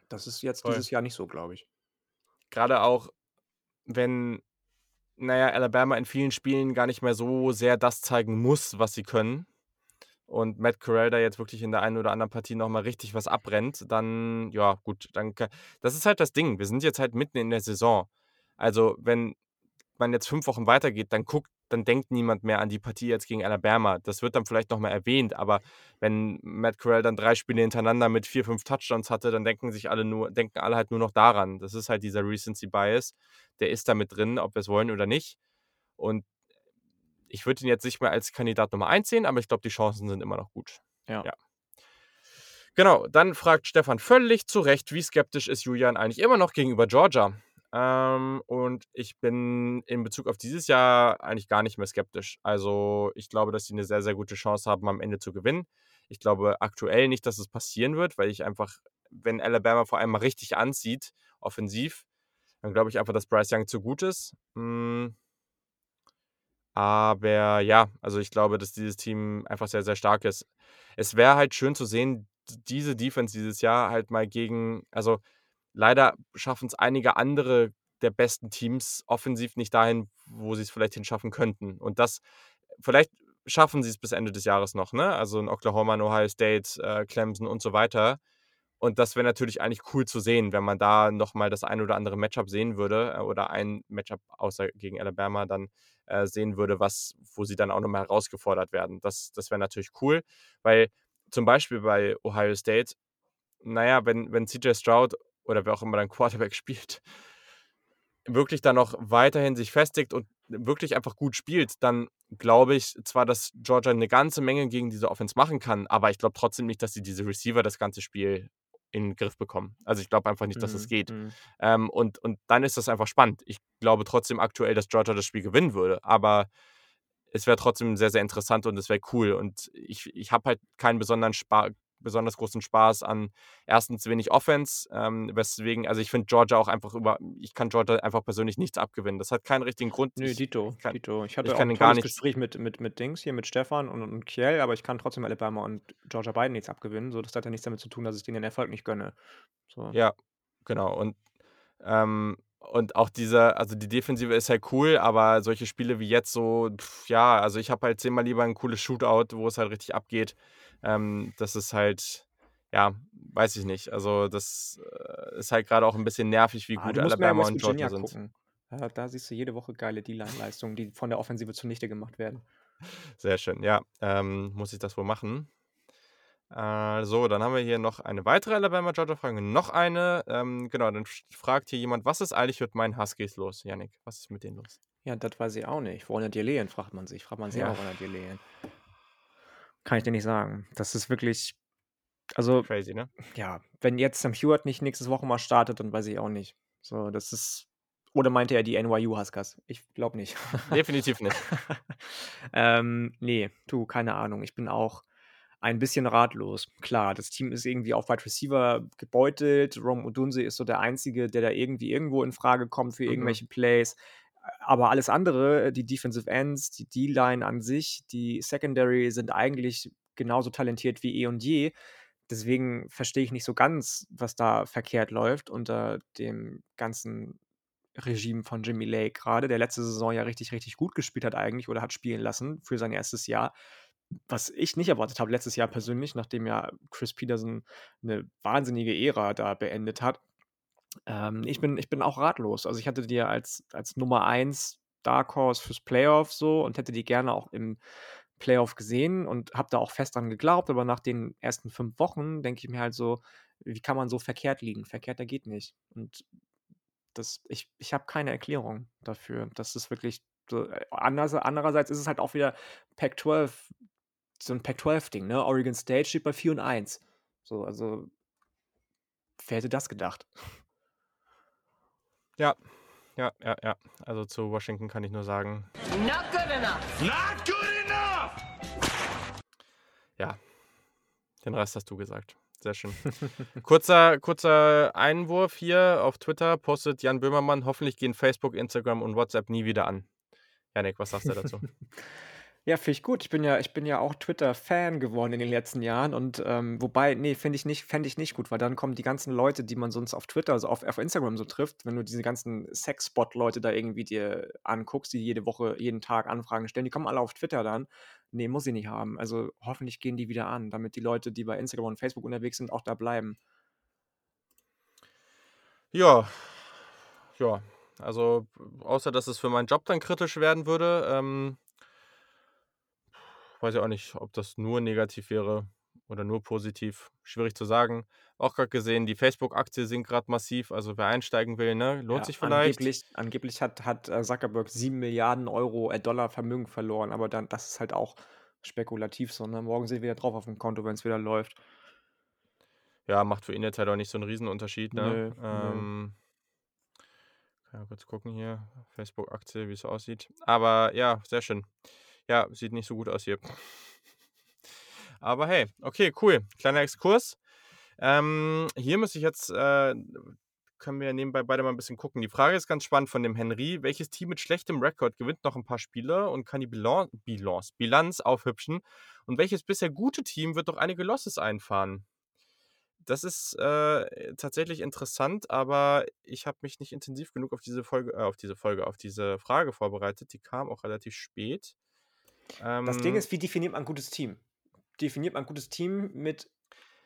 das ist jetzt Voll. dieses Jahr nicht so, glaube ich. Gerade auch, wenn, naja, Alabama in vielen Spielen gar nicht mehr so sehr das zeigen muss, was sie können. Und Matt Corral da jetzt wirklich in der einen oder anderen Partie nochmal richtig was abbrennt, dann, ja, gut, dann. ka- Das ist halt das Ding. Wir sind jetzt halt mitten in der Saison. Also, wenn man jetzt fünf Wochen weitergeht, dann guckt, dann denkt niemand mehr an die Partie jetzt gegen Alabama. Das wird dann vielleicht nochmal erwähnt, aber wenn Matt Corral dann drei Spiele hintereinander mit vier, fünf Touchdowns hatte, dann denken sich alle nur, denken alle halt nur noch daran. Das ist halt dieser Recency Bias. Der ist da mit drin, ob wir es wollen oder nicht. Und ich würde ihn jetzt nicht mehr als Kandidat Nummer 1 sehen, aber ich glaube, die Chancen sind immer noch gut. Ja. Ja. Genau, dann fragt Stefan völlig zu Recht, wie skeptisch ist Julian eigentlich immer noch gegenüber Georgia? Ähm, und ich bin in Bezug auf dieses Jahr eigentlich gar nicht mehr skeptisch. Also ich glaube, dass sie eine sehr, sehr gute Chance haben, am Ende zu gewinnen. Ich glaube aktuell nicht, dass es passieren wird, weil ich einfach, wenn Alabama vor allem mal richtig anzieht, offensiv, dann glaube ich einfach, dass Bryce Young zu gut ist. Mm. Aber ja, also ich glaube, dass dieses Team einfach sehr, sehr stark ist. Es wäre halt schön zu sehen, diese Defense dieses Jahr halt mal gegen, also leider schaffen es einige andere der besten Teams offensiv nicht dahin, wo sie es vielleicht hinschaffen könnten. Und das, vielleicht schaffen sie es bis Ende des Jahres noch, ne? Also in Oklahoma, in Ohio State, äh, Clemson und so weiter. Und das wäre natürlich eigentlich cool zu sehen, wenn man da nochmal das ein oder andere Matchup sehen würde äh, oder ein Matchup außer gegen Alabama dann äh, sehen würde, was, wo sie dann auch nochmal herausgefordert werden. Das, das wäre natürlich cool, weil zum Beispiel bei Ohio State, naja, wenn, wenn CJ Stroud oder wer auch immer dann Quarterback spielt, wirklich dann noch weiterhin sich festigt und wirklich einfach gut spielt, dann glaube ich zwar, dass Georgia eine ganze Menge gegen diese Offense machen kann, aber ich glaube trotzdem nicht, dass sie diese Receiver das ganze Spiel in den Griff bekommen. Also ich glaube einfach nicht, dass es Mhm, geht. mhm. Ähm, und, und dann ist das einfach spannend. Ich glaube trotzdem aktuell, dass Georgia das Spiel gewinnen würde, aber es wäre trotzdem sehr, sehr interessant und es wäre cool. Und ich, ich habe halt keinen besonderen Spa besonders großen Spaß an erstens wenig Offense, ähm, weswegen, also ich finde Georgia auch einfach über, ich kann Georgia einfach persönlich nichts abgewinnen. Das hat keinen richtigen Grund. Nö, Ich, Dito, ich kann, Dito. Ich ich hatte auch kann ein gar. Gespräch mit, mit, mit Dings hier, mit Stefan und, und Kiel, aber ich kann trotzdem Alabama und Georgia beiden nichts abgewinnen. So, das hat ja nichts damit zu tun, dass ich denen den Erfolg nicht gönne. So. Ja, genau. Und, ähm, und auch diese, also die Defensive ist halt cool, aber solche Spiele wie jetzt so, pf, ja, also ich habe halt zehnmal lieber ein cooles Shootout, wo es halt richtig abgeht. Ähm, das ist halt, ja, weiß ich nicht. Also das äh, ist halt gerade auch ein bisschen nervig, wie Ah, gut Alabama und Georgia sind. gucken. Ja, da siehst du jede Woche geile D-Line-Leistungen, die von der Offensive zunichte gemacht werden. Sehr schön, ja. Ähm, muss ich das wohl machen? Äh, so, dann haben wir hier noch eine weitere Alabama-Georgia-Frage. Noch eine. Ähm, genau, dann fragt hier jemand, was ist eigentlich mit meinen Huskies los? Yannick, was ist mit denen los? Ja, das weiß ich auch nicht. Wo in der Dielen, fragt man sich. Fragt man sich Ja. auch in der Dielen. Kann ich dir nicht sagen. Das ist wirklich, also, Crazy, ne? ja, wenn jetzt Sam Hewitt nicht nächstes Woche mal startet, dann weiß ich auch nicht. So, das ist, oder meinte er die NYU Huskers? Ich glaube nicht. Definitiv nicht. ähm, nee, du, keine Ahnung. Ich bin auch ein bisschen ratlos. Klar, das Team ist irgendwie auf Wide Receiver gebeutelt. Rom Odunse ist so der Einzige, der da irgendwie irgendwo in Frage kommt für Mhm. irgendwelche Plays. Aber alles andere, die Defensive Ends, die D-Line an sich, die Secondary sind eigentlich genauso talentiert wie eh und je. Deswegen verstehe ich nicht so ganz, was da verkehrt läuft unter dem ganzen Regime von Jimmy Lake gerade, der letzte Saison ja richtig, richtig gut gespielt hat eigentlich oder hat spielen lassen für sein erstes Jahr. Was ich nicht erwartet habe letztes Jahr persönlich, nachdem ja Chris Peterson eine wahnsinnige Ära da beendet hat. Ähm, ich, bin, ich bin auch ratlos. Also ich hatte die als, als Nummer 1 Dark Horse fürs Playoff so und hätte die gerne auch im Playoff gesehen und habe da auch fest dran geglaubt, aber nach den ersten fünf Wochen denke ich mir halt so, wie kann man so verkehrt liegen? Verkehrter geht nicht. Und das, ich, ich habe keine Erklärung dafür. Das ist wirklich so. äh, Anders, andererseits ist es halt auch wieder Pac-12, so ein Pac-12-Ding, ne? Oregon State steht bei 4 und 1. So, also, wer hätte das gedacht? Ja, ja, ja, ja. Also zu Washington kann ich nur sagen, Not good enough. Not good enough! ja, den Rest hast du gesagt. Sehr schön. kurzer, kurzer Einwurf hier auf Twitter postet Jan Böhmermann, hoffentlich gehen Facebook, Instagram und WhatsApp nie wieder an. Janik, was sagst du dazu? Ja, finde ich gut. Ich bin ja, ich bin ja auch Twitter-Fan geworden in den letzten Jahren und ähm, wobei, nee, finde ich nicht, fände ich nicht gut, weil dann kommen die ganzen Leute, die man sonst auf Twitter, also auf, auf Instagram so trifft, wenn du diese ganzen Sex-Spot-Leute da irgendwie dir anguckst, die jede Woche, jeden Tag Anfragen stellen, die kommen alle auf Twitter dann. Nee, muss ich nicht haben. Also hoffentlich gehen die wieder an, damit die Leute, die bei Instagram und Facebook unterwegs sind, auch da bleiben. Ja, ja. Also, außer dass es für meinen Job dann kritisch werden würde, ähm, weiß ich auch nicht, ob das nur negativ wäre oder nur positiv. Schwierig zu sagen. Auch gerade gesehen, die Facebook-Aktie sinkt gerade massiv. Also, wer einsteigen will, ne, lohnt Ja, sich vielleicht. angeblich, angeblich hat, hat äh, Zuckerberg 7 Milliarden Euro, äh, Dollar Vermögen verloren, aber dann, das ist halt auch spekulativ so, ne? Morgen sind wir wieder drauf auf dem Konto, wenn es wieder läuft. Ja, macht für ihn jetzt halt auch nicht so einen Riesenunterschied, ne? Nö, nö. Ähm, kann ja kurz gucken hier, Facebook-Aktie, wie es aussieht. Aber ja, sehr schön. Ja, sieht nicht so gut aus hier. Aber hey, okay, cool. Kleiner Exkurs. Ähm, hier muss ich jetzt, äh, können wir nebenbei beide mal ein bisschen gucken. Die Frage ist ganz spannend von dem Henry. Welches Team mit schlechtem Rekord gewinnt noch ein paar Spiele und kann die Bilan Bilanz, Bilanz aufhübschen? Und welches bisher gute Team wird noch einige Losses einfahren? Das ist äh, tatsächlich interessant, aber ich habe mich nicht intensiv genug auf diese Folge, äh, auf diese Folge, auf diese Frage vorbereitet. Die kam auch relativ spät. Das Ding Ähm, ist, wie definiert man ein gutes Team? Definiert man ein gutes Team mit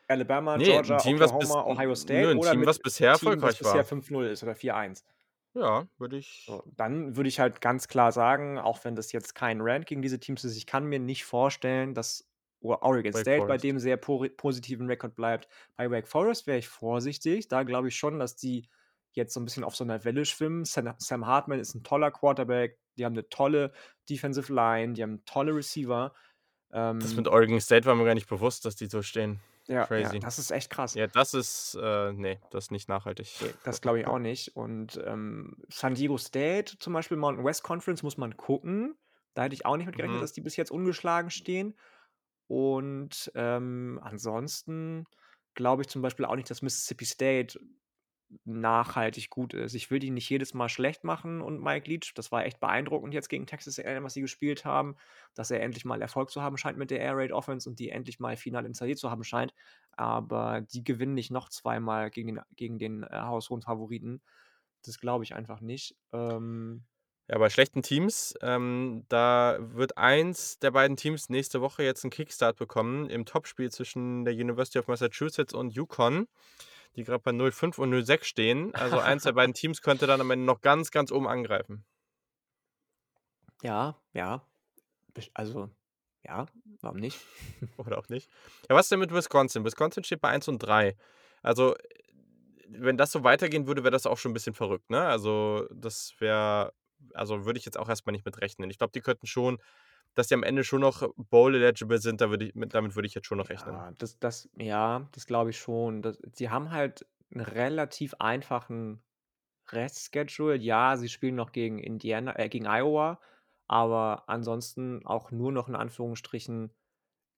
Alabama, Ne, 'n Georgia, Team, was bis Oklahoma, n Ohio nö, State 'n oder Team, mit was bisher Team, was erfolgreich bisher war. 5:0 ist oder 4:1? Ja, würde ich So, dann würde ich halt ganz klar sagen, auch wenn das jetzt kein Rant gegen diese Teams ist, ich kann mir nicht vorstellen, dass Oregon Wake State bei Forest. dem sehr pori positiven Rekord bleibt. Bei Wake Forest wäre ich vorsichtig. Da glaube ich schon, dass die jetzt so 'n bisschen auf so 'ner Welle schwimmen. Sam Sam Hartman ist 'n toller Quarterback. Die haben 'ne tolle Defensive Line, die haben tolle Receiver. Das mit Ähm Oregon State war mir gar nicht bewusst, dass die so stehen. Ja, ja, Crazy. das ist echt krass. Ja, das ist äh, ne, das ist nicht nachhaltig. Ne, das glaube ich auch nicht. Und, ähm, San Diego State zum Beispiel, Mountain West Conference muss man gucken. Da hätte ich auch nicht mit gerechnet, Mhm. dass die bis jetzt ungeschlagen stehen. Und, ähm, ansonsten glaube ich zum Beispiel auch nicht, dass Mississippi State nachhaltig gut ist. Ich will die nicht jedes Mal schlecht machen und Mike Leach. Das war echt beeindruckend jetzt gegen Texas A&M, was sie gespielt haben, dass er endlich mal Erfolg zu haben scheint mit der Air Raid Offense und die endlich mal final installiert zu haben scheint. Aber die gewinnen nicht noch zweimal gegen den gegen den, äh, haushohen Favoriten. Das glaube ich einfach nicht. Ähm Ja, bei schlechten Teams, ähm, da wird eins der beiden Teams nächste Woche jetzt 'n Kickstart bekommen im Topspiel zwischen der University of Massachusetts und UConn, die grad bei 0:5 und 0:6 stehen. Also, eins der beiden Teams könnte dann am Ende noch ganz, ganz oben angreifen. Ja, ja. Also, ja, warum nicht? Oder auch nicht. Ja, was denn mit Wisconsin? Wisconsin steht bei 1 und 3. Also, wenn das so weitergehen würde, wäre das auch schon 'n bisschen verrückt, ne? Also, das wäre also, würde ich jetzt auch erst mal nicht mit rechnen. Ich glaube, die könnten schon dass die am Ende schon noch Bowl eligible sind, da würde ich mit damit würde ich jetzt schon noch rechnen. Ja, das das ja, das glaube ich schon. Das sie haben halt 'n relativ einfachen Restschedule. Ja, sie spielen noch gegen Indiana äh, gegen Iowa, aber ansonsten auch nur noch in Anführungsstrichen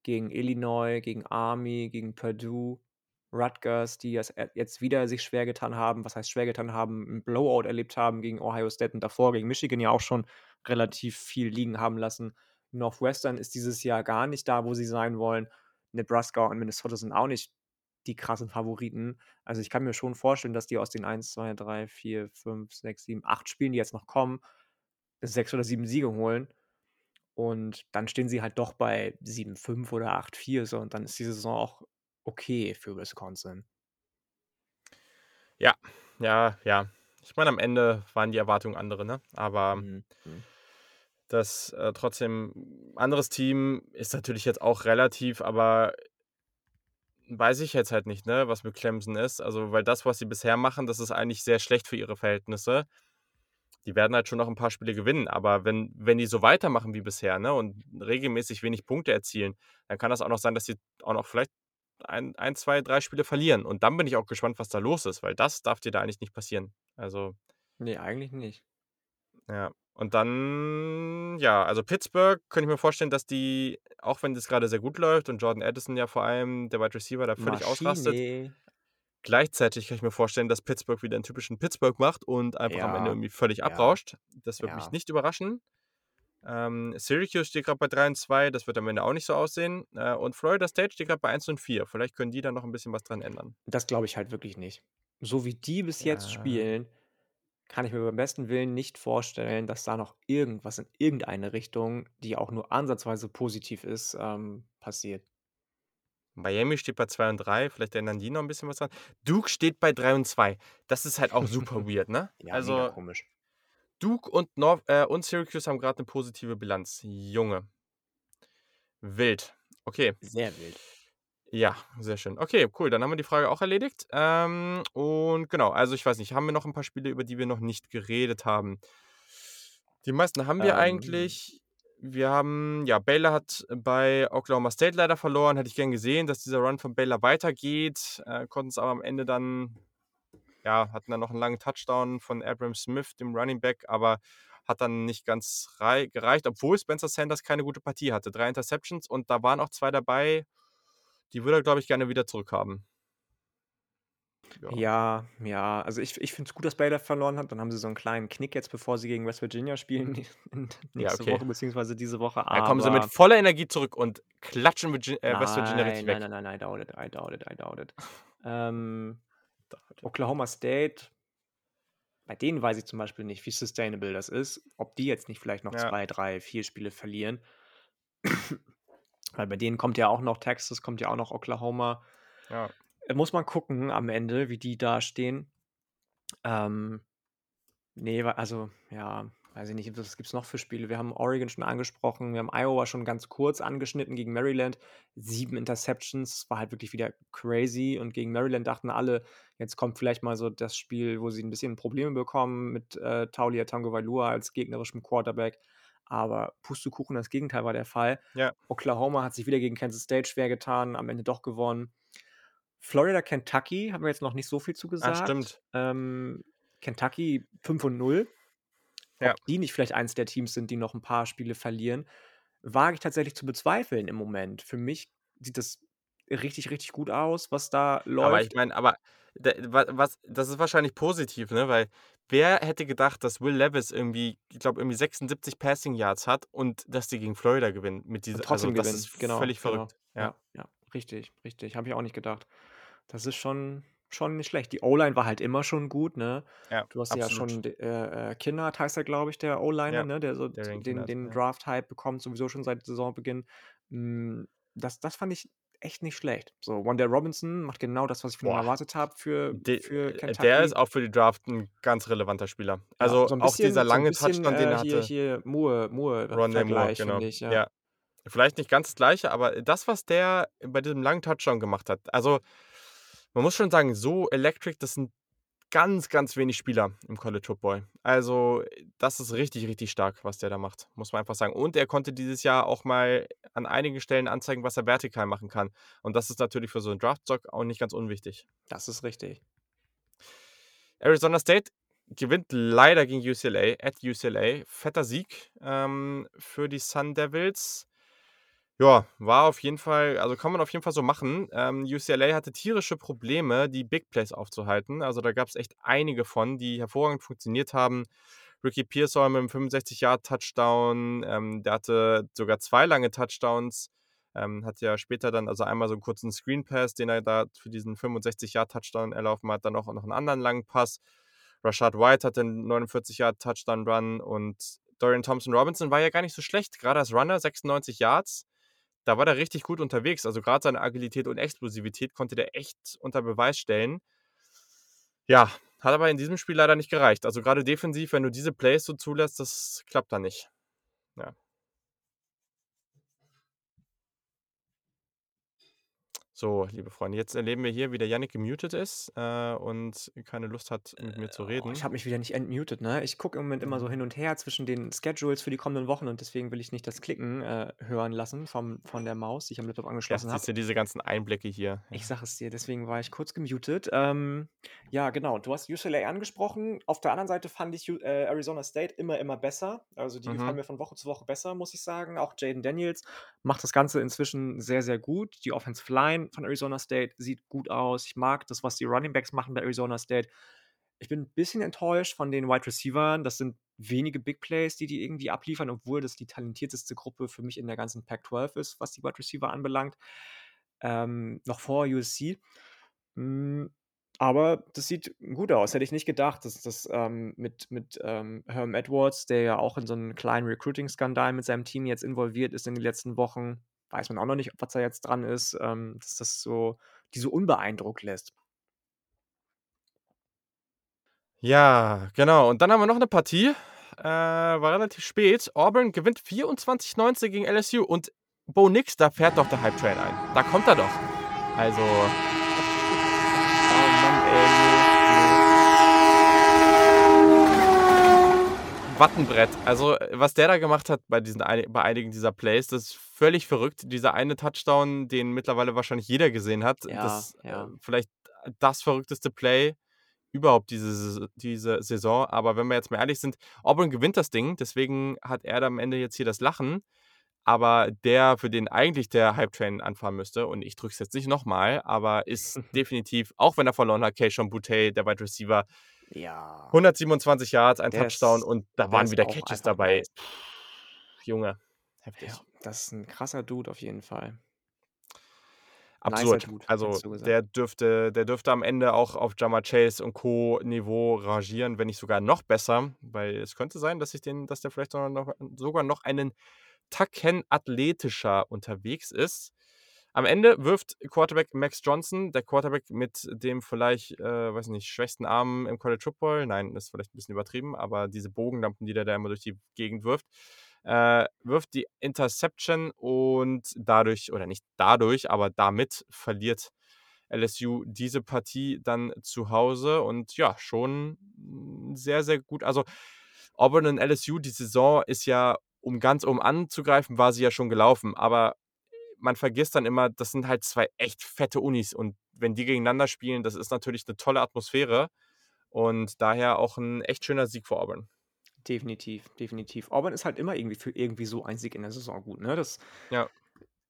gegen Illinois, gegen Army, gegen Purdue, Rutgers, die äh, jetzt wieder sich schwer getan haben. Was heißt schwer getan haben? 'N Blowout erlebt haben gegen Ohio State und davor gegen Michigan ja auch schon relativ viel liegen haben lassen. Northwestern ist dieses Jahr gar nicht da, wo sie sein wollen. Nebraska und Minnesota sind auch nicht die krassen Favoriten. Also, ich kann mir schon vorstellen, dass die aus den 1, 2, 3, 4, 5, 6, 7, 8 Spielen, die jetzt noch kommen, 6 oder 7 Siege holen. Und dann stehen sie halt doch bei 7:5 oder 8:4 so und dann ist die Saison auch okay für Wisconsin. Ja, ja, ja. Ich meine, am Ende waren die Erwartungen andere, ne? Aber Mhm, mhm. Das, äh, trotzdem anderes Team ist natürlich jetzt auch relativ, aber weiß ich jetzt halt nicht, ne, was mit Clemson ist. Also, weil das, was sie bisher machen, das ist eigentlich sehr schlecht für ihre Verhältnisse. Die werden halt schon noch 'n paar Spiele gewinnen, aber wenn wenn die so weitermachen wie bisher, ne, und regelmäßig wenig Punkte erzielen, dann kann das auch noch sein, dass sie auch noch vielleicht ein ein, 2, 3 Spiele verlieren. Und dann bin ich auch gespannt, was da los ist, weil das darf dir da eigentlich nicht passieren. Also Ne, eigentlich nicht. Ja, und dann ja, also Pittsburgh könnte ich mir vorstellen, dass die, auch wenn das grade sehr gut läuft und Jordan Addison ja vor allem, der Wide Receiver, da völlig ausrastet. Maschine. Gleichzeitig kann ich mir vorstellen, dass Pittsburgh wieder 'n typischen Pittsburgh macht und einfach am Ende Ja, irgendwie völlig ja, abrauscht. Das mich ja. nicht überraschen. Ähm, Syracuse steht grad bei 3 und 2, das wird am Ende auch nicht so aussehen. Äh, und Florida State steht grad bei 1 und 4. Vielleicht können die da noch 'n bisschen was dran ändern. Das glaube ich halt wirklich nicht. So wie die bis jetzt Ja. spielen, kann ich mir beim besten Willen nicht vorstellen, dass da noch irgendwas in irgendeine Richtung, die auch nur ansatzweise positiv ist, ähm, passiert. Miami steht bei 2 und 3, vielleicht ändern die noch 'n bisschen was dran. Duke steht bei 3 und 2. Das ist halt auch super weird, ne? Ja, Also komisch. Duke und North äh, und Syracuse haben grad 'ne positive Bilanz. Junge. Wild. Okay. Sehr wild. Ja, sehr schön. Okay, cool, dann haben wir die Frage auch erledigt. Ähm, und genau, also ich weiß nicht, haben wir noch 'n paar Spiele, über die wir noch nicht geredet haben? Die meisten haben wir Ähm. eigentlich. Wir haben ja, Baylor hat bei Oklahoma State leider verloren. Hätte ich gern gesehen, dass dieser Run von Baylor weitergeht, äh, konnten's aber am Ende dann ja, hatten dann noch 'n langen Touchdown von Abram Smith, dem Running Back, aber hat dann nicht ganz rei gereicht, obwohl Spencer Sanders keine gute Partie hatte. 3 Interceptions und da waren auch 2 dabei, die würde er, glaube ich, gerne wieder zurückhaben. Ja. Ja, ja, also ich ich finde es gut, dass Baylor verloren hat. Dann haben sie so 'n kleinen Knick jetzt, bevor sie gegen West Virginia spielen n Ja, nächste okay. Woche beziehungsweise diese Woche, Da kommen sie mit aber voller Energie zurück und klatschen Virgin äh, West Virginia richtig Nein, weg. nein, nein, nein, I doubt it, I doubt it, I doubt it. Ähm, Oklahoma State, bei denen weiß ich zum Beispiel nicht, wie sustainable das ist, ob die jetzt nicht vielleicht noch Ja. 2, 3, 4 Spiele verlieren. Weil bei denen kommt ja auch noch Texas, kommt ja auch noch Oklahoma. Ja. Muss man gucken am Ende, wie die dastehen. Ähm, ne, also, ja, weiß ich nicht, was gibt's noch für Spiele? Wir haben Oregon schon angesprochen, wir haben Iowa schon ganz kurz angeschnitten gegen Maryland. 7 Interceptions, war halt wirklich wieder crazy und gegen Maryland dachten alle, jetzt kommt vielleicht mal so das Spiel, wo sie ein bisschen Probleme bekommen mit, äh, Taulia Tagovailoa als gegnerischem Quarterback. Aber Pustekuchen, das Gegenteil war der Fall. Ja. Oklahoma hat sich wieder gegen Kansas State schwer getan, am Ende doch gewonnen. Florida, Kentucky haben wir jetzt noch nicht so viel zu Ah, gesagt. stimmt. Ähm, Kentucky 5 und 0. Ja. Ob die nicht vielleicht eins der Teams sind, die noch ein paar Spiele verlieren, wage ich tatsächlich zu bezweifeln im Moment. Für mich sieht das richtig, richtig gut aus, was da läuft. Aber ich meine, aber was das ist wahrscheinlich positiv, ne? Weil wer hätte gedacht, dass Will Levis irgendwie, ich glaube, irgendwie 76 Passing Yards hat und dass die gegen Florida gewinnen mit und dieser also, trotzdem das gewinnen. ist Genau, völlig genau. verrückt. Ja. Ja, ja, richtig, richtig. Habe ich auch nicht gedacht. Das ist schon, schon nicht schlecht. Die O-Line war halt immer schon gut, ne? Ja, Du hast ja absolut. schon de äh, äh, Kinnard heißt er, glaube ich, der O-Liner, Ja, ne, der so Darian den den ja. Draft-Hype bekommt, sowieso schon seit Saisonbeginn. Hm, das das fand ich echt nicht schlecht. So, Wandale Robinson macht genau das, was ich von ihm erwartet habe für De für äh, Kentucky. der ist auch für die Draft 'n ganz relevanter Spieler. Ja, Also, so 'n auch dieser bisschen so lange bisschen, Touchdown, den äh, er hier hatte hier Moore Moore Rondale Moore, genau. ich, ja. Ja. Vielleicht nicht ganz das Gleiche, aber das, was der bei diesem langen Touchdown gemacht hat also, man muss schon sagen, so electric, das sind ganz, ganz wenig Spieler im College Football. Also, das ist richtig, richtig stark, was der da macht, muss man einfach sagen. Und er konnte dieses Jahr auch mal an einigen Stellen anzeigen, was er vertikal machen kann. Und das ist natürlich für so 'n Draftstock auch nicht ganz unwichtig. Das ist richtig. Arizona State gewinnt leider gegen UCLA, at UCLA. Fetter Sieg, ähm, für die Sun Devils. Ja, war auf jeden Fall also, kann man auf jeden Fall so machen. Ähm, UCLA hatte tierische Probleme, die Big Plays aufzuhalten. Also, da gab's echt einige von, die hervorragend funktioniert haben. Ricky Pearsall mit 'nem 65 Yard Touchdown, ähm, der hatte sogar 2 lange Touchdowns. Ähm, hat ja später dann also, einmal so 'n kurzen Screen Pass, den er da für diesen 65 Yard Touchdown erlaufen hat, dann auch noch 'n anderen langen Pass. Rashad White hatte 'n 49 Yard Touchdown Run und Dorian Thompson-Robinson war ja gar nicht so schlecht, grade als Runner, 96 Yards. Da war der richtig gut unterwegs. Also, grad seine Agilität und Explosivität konnte der echt unter Beweis stellen. Ja, hat aber in diesem Spiel leider nicht gereicht. Also, grade defensiv, wenn du diese Plays so zulässt, das klappt dann nicht. Ja. So, liebe Freunde, jetzt erleben wir hier, wie der Yannick gemutet ist, äh, und keine Lust hat, mit mir zu Oh, reden. ich habe mich wieder nicht entmutet, ne? Ich gucke im Moment immer so Mhm. hin und her zwischen den Schedules für die kommenden Wochen und deswegen will ich nicht das Klicken, äh, hören lassen vom von der Maus, die ich am Laptop Ja, angeschlossen habe. du diese ganzen Einblicke hier. Ich Ja. sage es dir, deswegen war ich kurz gemutet. Ähm, ja, genau, du hast UCLA angesprochen. Auf der anderen Seite fand ich äh, Arizona State immer, immer besser. Also, die gefallen Mhm. mir von Woche zu Woche besser, muss ich sagen. Auch Jaden Daniels macht das Ganze inzwischen sehr, sehr gut. Die Offensive Line von Arizona State sieht gut aus. Ich mag das, was die Running Backs machen bei Arizona State. Ich bin 'n bisschen enttäuscht von den Wide Receivern. Das sind wenige Big Plays, die die irgendwie abliefern, obwohl das die talentierteste Gruppe für mich in der ganzen Pac-12 ist, was die Wide Receiver anbelangt. Ähm, noch vor USC. Hm, aber das sieht gut aus. Hätte ich nicht gedacht, dass das, ähm, mit mit, ähm, Herm Edwards, der ja auch in so 'n kleinen Recruiting-Skandal mit seinem Team jetzt involviert ist in den letzten Wochen weiß man auch noch nicht, was da jetzt dran ist, ähm, dass das so die so unbeeindruckt lässt. Ja, genau. Und dann haben wir noch 'ne Partie, äh, war relativ spät. Auburn gewinnt 24-19 gegen LSU und Bo Nix, da fährt doch der Hype Train ein. Da kommt er doch. Also Oh Mann, ey, ne, ne. Wattenbrett. Also, was der da gemacht hat bei diesen ei bei einigen dieser Plays, das ist völlig verrückt. Dieser eine Touchdown, den mittlerweile wahrscheinlich jeder gesehen hat, Ja, das, äh, ja. vielleicht das verrückteste Play überhaupt diese diese Saison. Aber wenn wir jetzt mal ehrlich sind, Auburn gewinnt das Ding, deswegen hat er da am Ende jetzt hier das Lachen. Aber der, für den eigentlich der Hype Train anfahren müsste, und ich drücke es jetzt nicht noch mal, aber ist definitiv, auch wenn er verloren hat, Kayshon Boutte, der Wide Receiver, Ja. 127 Yards, ein Der Touchdown ist und da waren wieder Catches dabei. nice. Junge, heftig. Ja, das ist 'n krasser Dude auf jeden Fall. Absurd. Dude, Also, der dürfte der dürfte am Ende auch auf Ja'Marr Chase und Co. Niveau rangieren, wenn nicht sogar noch besser, weil es könnte sein, dass ich den dass der vielleicht sogar noch sogar noch einen Tacken athletischer unterwegs ist. Am Ende wirft Quarterback Max Johnson, der Quarterback mit dem vielleicht, äh, weiß nicht, schwächsten Arm im College Football, nein, das ist vielleicht ein bisschen übertrieben, aber diese Bogenlampen, die der da immer durch die Gegend wirft, äh, wirft die Interception und dadurch, oder nicht dadurch, aber damit verliert LSU diese Partie dann zu Hause und ja, schon sehr, sehr gut. Also Auburn und LSU, die Saison ist ja, um ganz oben anzugreifen, war sie ja schon gelaufen, aber man vergisst dann immer, das sind halt zwei echt fette Unis und wenn die gegeneinander spielen, das ist natürlich eine tolle Atmosphäre und daher auch ein echt schöner Sieg für Auburn. Definitiv, definitiv. Auburn ist halt immer irgendwie für irgendwie so ein Sieg in der Saison gut, ne? Das Ja.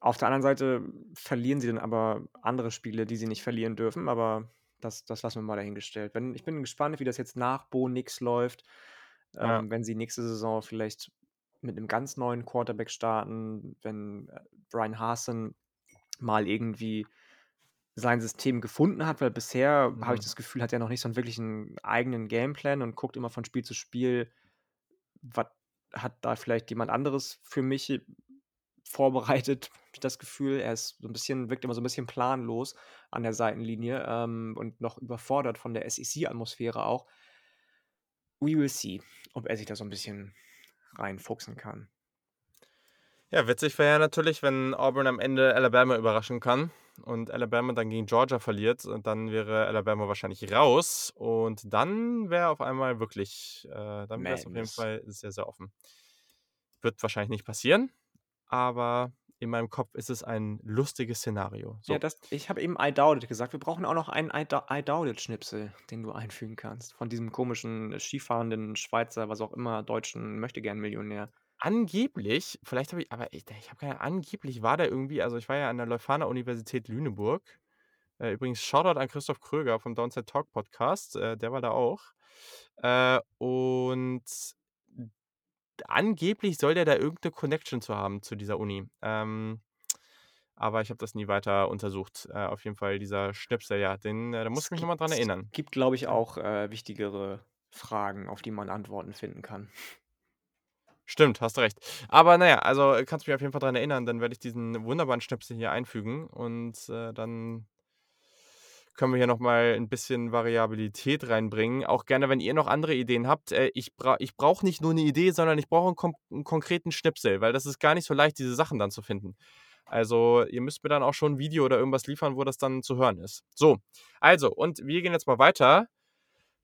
auf der anderen Seite verlieren sie dann aber andere Spiele, die sie nicht verlieren dürfen, aber das, das lassen wir mal dahingestellt. Wenn, ich bin gespannt, wie das jetzt nach Bo Nix läuft, Ja. ähm, wenn sie nächste Saison vielleicht mit einem ganz neuen Quarterback starten, wenn äh, Brian Hasen mal irgendwie sein System gefunden hat, weil bisher habe ich Mhm. das Gefühl, hat er noch nicht so einen wirklichen eigenen Gameplan und guckt immer von Spiel zu Spiel, was hat da vielleicht jemand anderes für mich vorbereitet, habe ich das Gefühl. Er ist so ein bisschen, wirkt immer so ein bisschen planlos an der Seitenlinie ähm, und noch überfordert von der SEC-Atmosphäre auch. We will see, ob er sich da so ein bisschen reinfuchsen kann. Ja, witzig wäre ja natürlich, wenn Auburn am Ende Alabama überraschen kann und Alabama dann gegen Georgia verliert und dann wäre Alabama wahrscheinlich raus und dann wäre auf einmal wirklich, äh, dann wäre es auf jeden. Fall sehr, sehr offen. Wird wahrscheinlich nicht passieren, aber in meinem Kopf ist es ein lustiges Szenario. So, Ja, das, ich habe eben I doubt it gesagt. Wir brauchen auch noch einen I, I doubt it Schnipsel, den du einfügen kannst. Von diesem komischen Skifahrenden Schweizer, was auch immer, deutschen Möchtegern-Millionär. angeblich, vielleicht habe ich, aber ich, ich habe keine angeblich war der irgendwie, also ich war ja an der Leuphana Universität Lüneburg. Äh, übrigens, Shoutout an Christoph Kröger vom Downside Talk Podcast, äh, der war da auch. Äh, und angeblich soll der da irgendeine Connection zu haben zu dieser Uni. Ähm, aber ich habe das nie weiter untersucht. Äh, auf jeden Fall dieser Schnipsel, ja, den, äh, da muss Es ich mich nochmal dran es erinnern. gibt, glaube ich, auch äh, wichtigere Fragen, auf die man Antworten finden kann. Stimmt, hast recht. Aber naja, also kannst mich auf jeden Fall daran erinnern, dann werde ich diesen wunderbaren Schnipsel hier einfügen und äh, dann können wir hier nochmal ein bisschen Variabilität reinbringen. Auch gerne, wenn ihr noch andere Ideen habt. Äh, ich bra ich brauche nicht nur eine Idee, sondern ich brauche einen, einen konkreten Schnipsel, weil das ist gar nicht so leicht, diese Sachen dann zu finden. Also ihr müsst mir dann auch schon ein Video oder irgendwas liefern, wo das dann zu hören ist. So, also, und wir gehen jetzt mal weiter.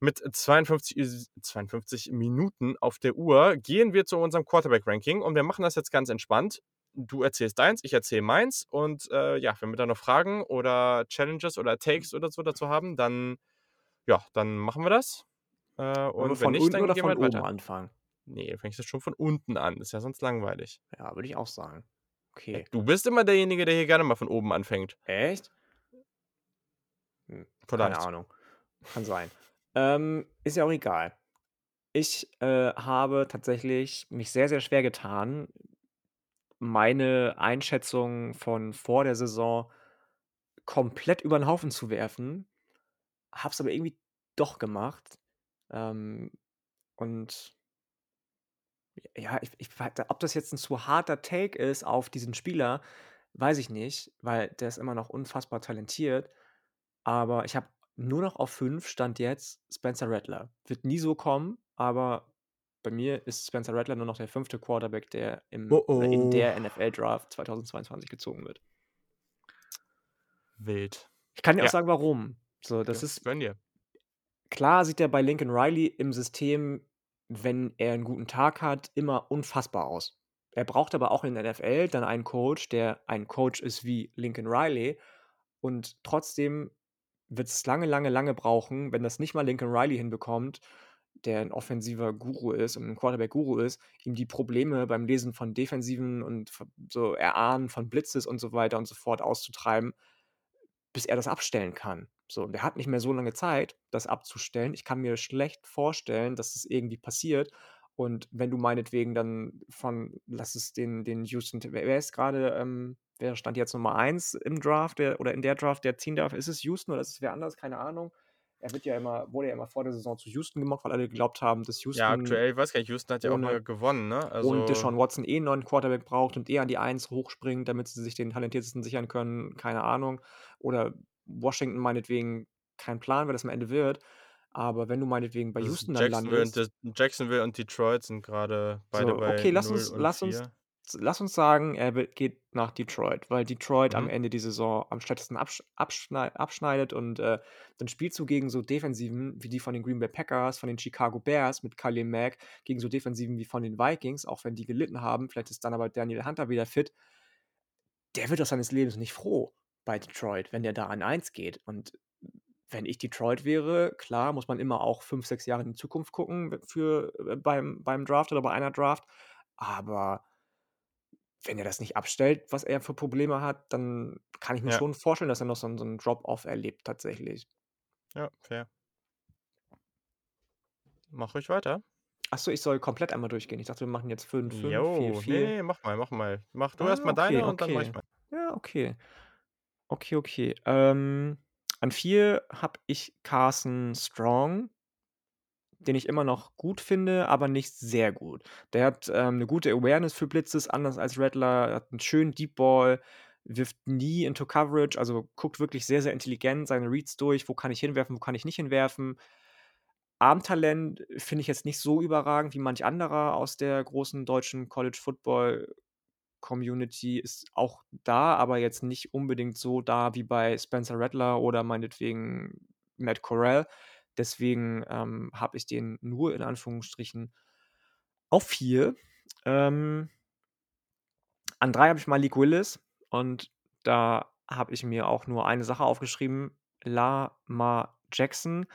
Mit 52, Is- 52 Minuten auf der Uhr gehen wir zu unserem Quarterback-Ranking und wir machen das jetzt ganz entspannt. Du erzählst deins, ich erzähle meins und äh, ja, wenn wir da noch Fragen oder Challenges oder Takes oder so dazu haben, dann ja, dann machen wir das. Äh, und wenn von nicht, unten dann oder gehen von wir oben weiter. anfangen? Nee, du fängst jetzt schon von unten an. Ist ja sonst langweilig. Ja, würde ich auch sagen. Okay. Du bist immer derjenige, der hier gerne mal von oben anfängt. Echt? Hm, Vielleicht. Keine Ahnung. Kann sein. Ähm, ist ja auch egal. Ich äh, habe tatsächlich mich sehr, sehr schwer getan, meine Einschätzung von vor der Saison komplett über den Haufen zu werfen. Hab's aber irgendwie doch gemacht. Ähm, und ja, ich, ich, ob das jetzt ein zu harter Take ist auf diesen Spieler, weiß ich nicht, weil der ist immer noch unfassbar talentiert. Aber ich habe nur noch auf 5 stand jetzt Spencer Rattler. Wird nie so kommen, aber bei mir ist Spencer Rattler nur noch der fünfte Quarterback, der im, Oh oder in oh. der NFL-Draft 2022 gezogen wird. Wild. Ich kann dir Ja. auch sagen, warum. So, das Ja, ist dir. klar, sieht er bei Lincoln Riley im System, wenn er einen guten Tag hat, immer unfassbar aus. Er braucht aber auch in der NFL dann einen Coach, der ein Coach ist wie Lincoln Riley. Und trotzdem wird es lange, lange, lange brauchen, wenn das nicht mal Lincoln Riley hinbekommt, der ein offensiver Guru ist und ein Quarterback-Guru ist, ihm die Probleme beim Lesen von Defensiven und so Erahnen von Blitzes und so weiter und so fort auszutreiben, bis er das abstellen kann. So, und er hat nicht mehr so lange Zeit, das abzustellen. Ich kann mir schlecht vorstellen, dass das irgendwie passiert. Und wenn du meinetwegen dann von, lass es den, den Houston, wer, wer ist gerade, ähm, wer stand jetzt Nummer 1 im Draft der, oder in der Draft, der ziehen darf? Ist es Houston oder ist es wer anders? Keine Ahnung. Er wird ja immer, wurde ja immer vor der Saison zu Houston gemacht, weil alle geglaubt haben, dass Houston. Ja, aktuell, ich weiß gar nicht, Houston hat ja auch ohne- mal gewonnen, ne? Also, und Deshaun Watson eh einen neuen Quarterback braucht und eher an die Eins hochspringt, damit sie sich den talentiertesten sichern können, keine Ahnung. Oder Washington meinetwegen kein Plan, wer das am Ende wird. Aber wenn du meinetwegen bei Houston dann Jacksonville, und landest. Des- Jacksonville und Detroit sind gerade beide So, bei okay, lass 0 uns, und lass uns 4. lass uns sagen, er geht nach Detroit, weil Detroit am Mhm. Ende die Saison am schlechtesten absch abschnei abschneidet und äh, dann spielst du gegen so Defensiven wie die von den Green Bay Packers, von den Chicago Bears mit Khalil Mack, gegen so Defensiven wie von den Vikings, auch wenn die gelitten haben. Vielleicht ist dann aber Daniel Hunter wieder fit. Der wird aus seines Lebens nicht froh bei Detroit, wenn der da an 1 geht. Und wenn ich Detroit wäre, klar, muss man immer auch fünf, sechs Jahre in die Zukunft gucken für, äh, beim, beim Draft oder bei einer Draft. Aber wenn er das nicht abstellt, was er für Probleme hat, dann kann ich mir Ja. schon vorstellen, dass er noch so, einen- so einen Drop-Off erlebt tatsächlich. Ja, fair. Mach ruhig weiter. Achso, ich soll komplett einmal durchgehen. Ich dachte, wir machen jetzt 5, 5, 4, Jo, 4. nee, mach mal, mach mal. Mach du Ah, erst mal okay, deine und dann mach ich okay. mal. Ja, okay. Okay, okay. Ähm, an 4 habe ich Carson Strong, den ich immer noch gut finde, aber nicht sehr gut. Der hat ähm, eine gute Awareness für Blitzes, anders als Rattler, hat einen schönen Deep Ball, wirft nie into Coverage, also guckt wirklich sehr, sehr intelligent seine Reads durch, wo kann ich hinwerfen, wo kann ich nicht hinwerfen. Armtalent finde ich jetzt nicht so überragend wie manch anderer aus der großen deutschen College Football Community ist auch da, aber jetzt nicht unbedingt so da wie bei Spencer Rattler oder meinetwegen Matt Corral. Deswegen ähm, habe ich den nur in Anführungsstrichen auf 4. Ähm, an 3 habe ich Malik Willis und da habe ich mir auch nur eine Sache aufgeschrieben: Lamar Jackson.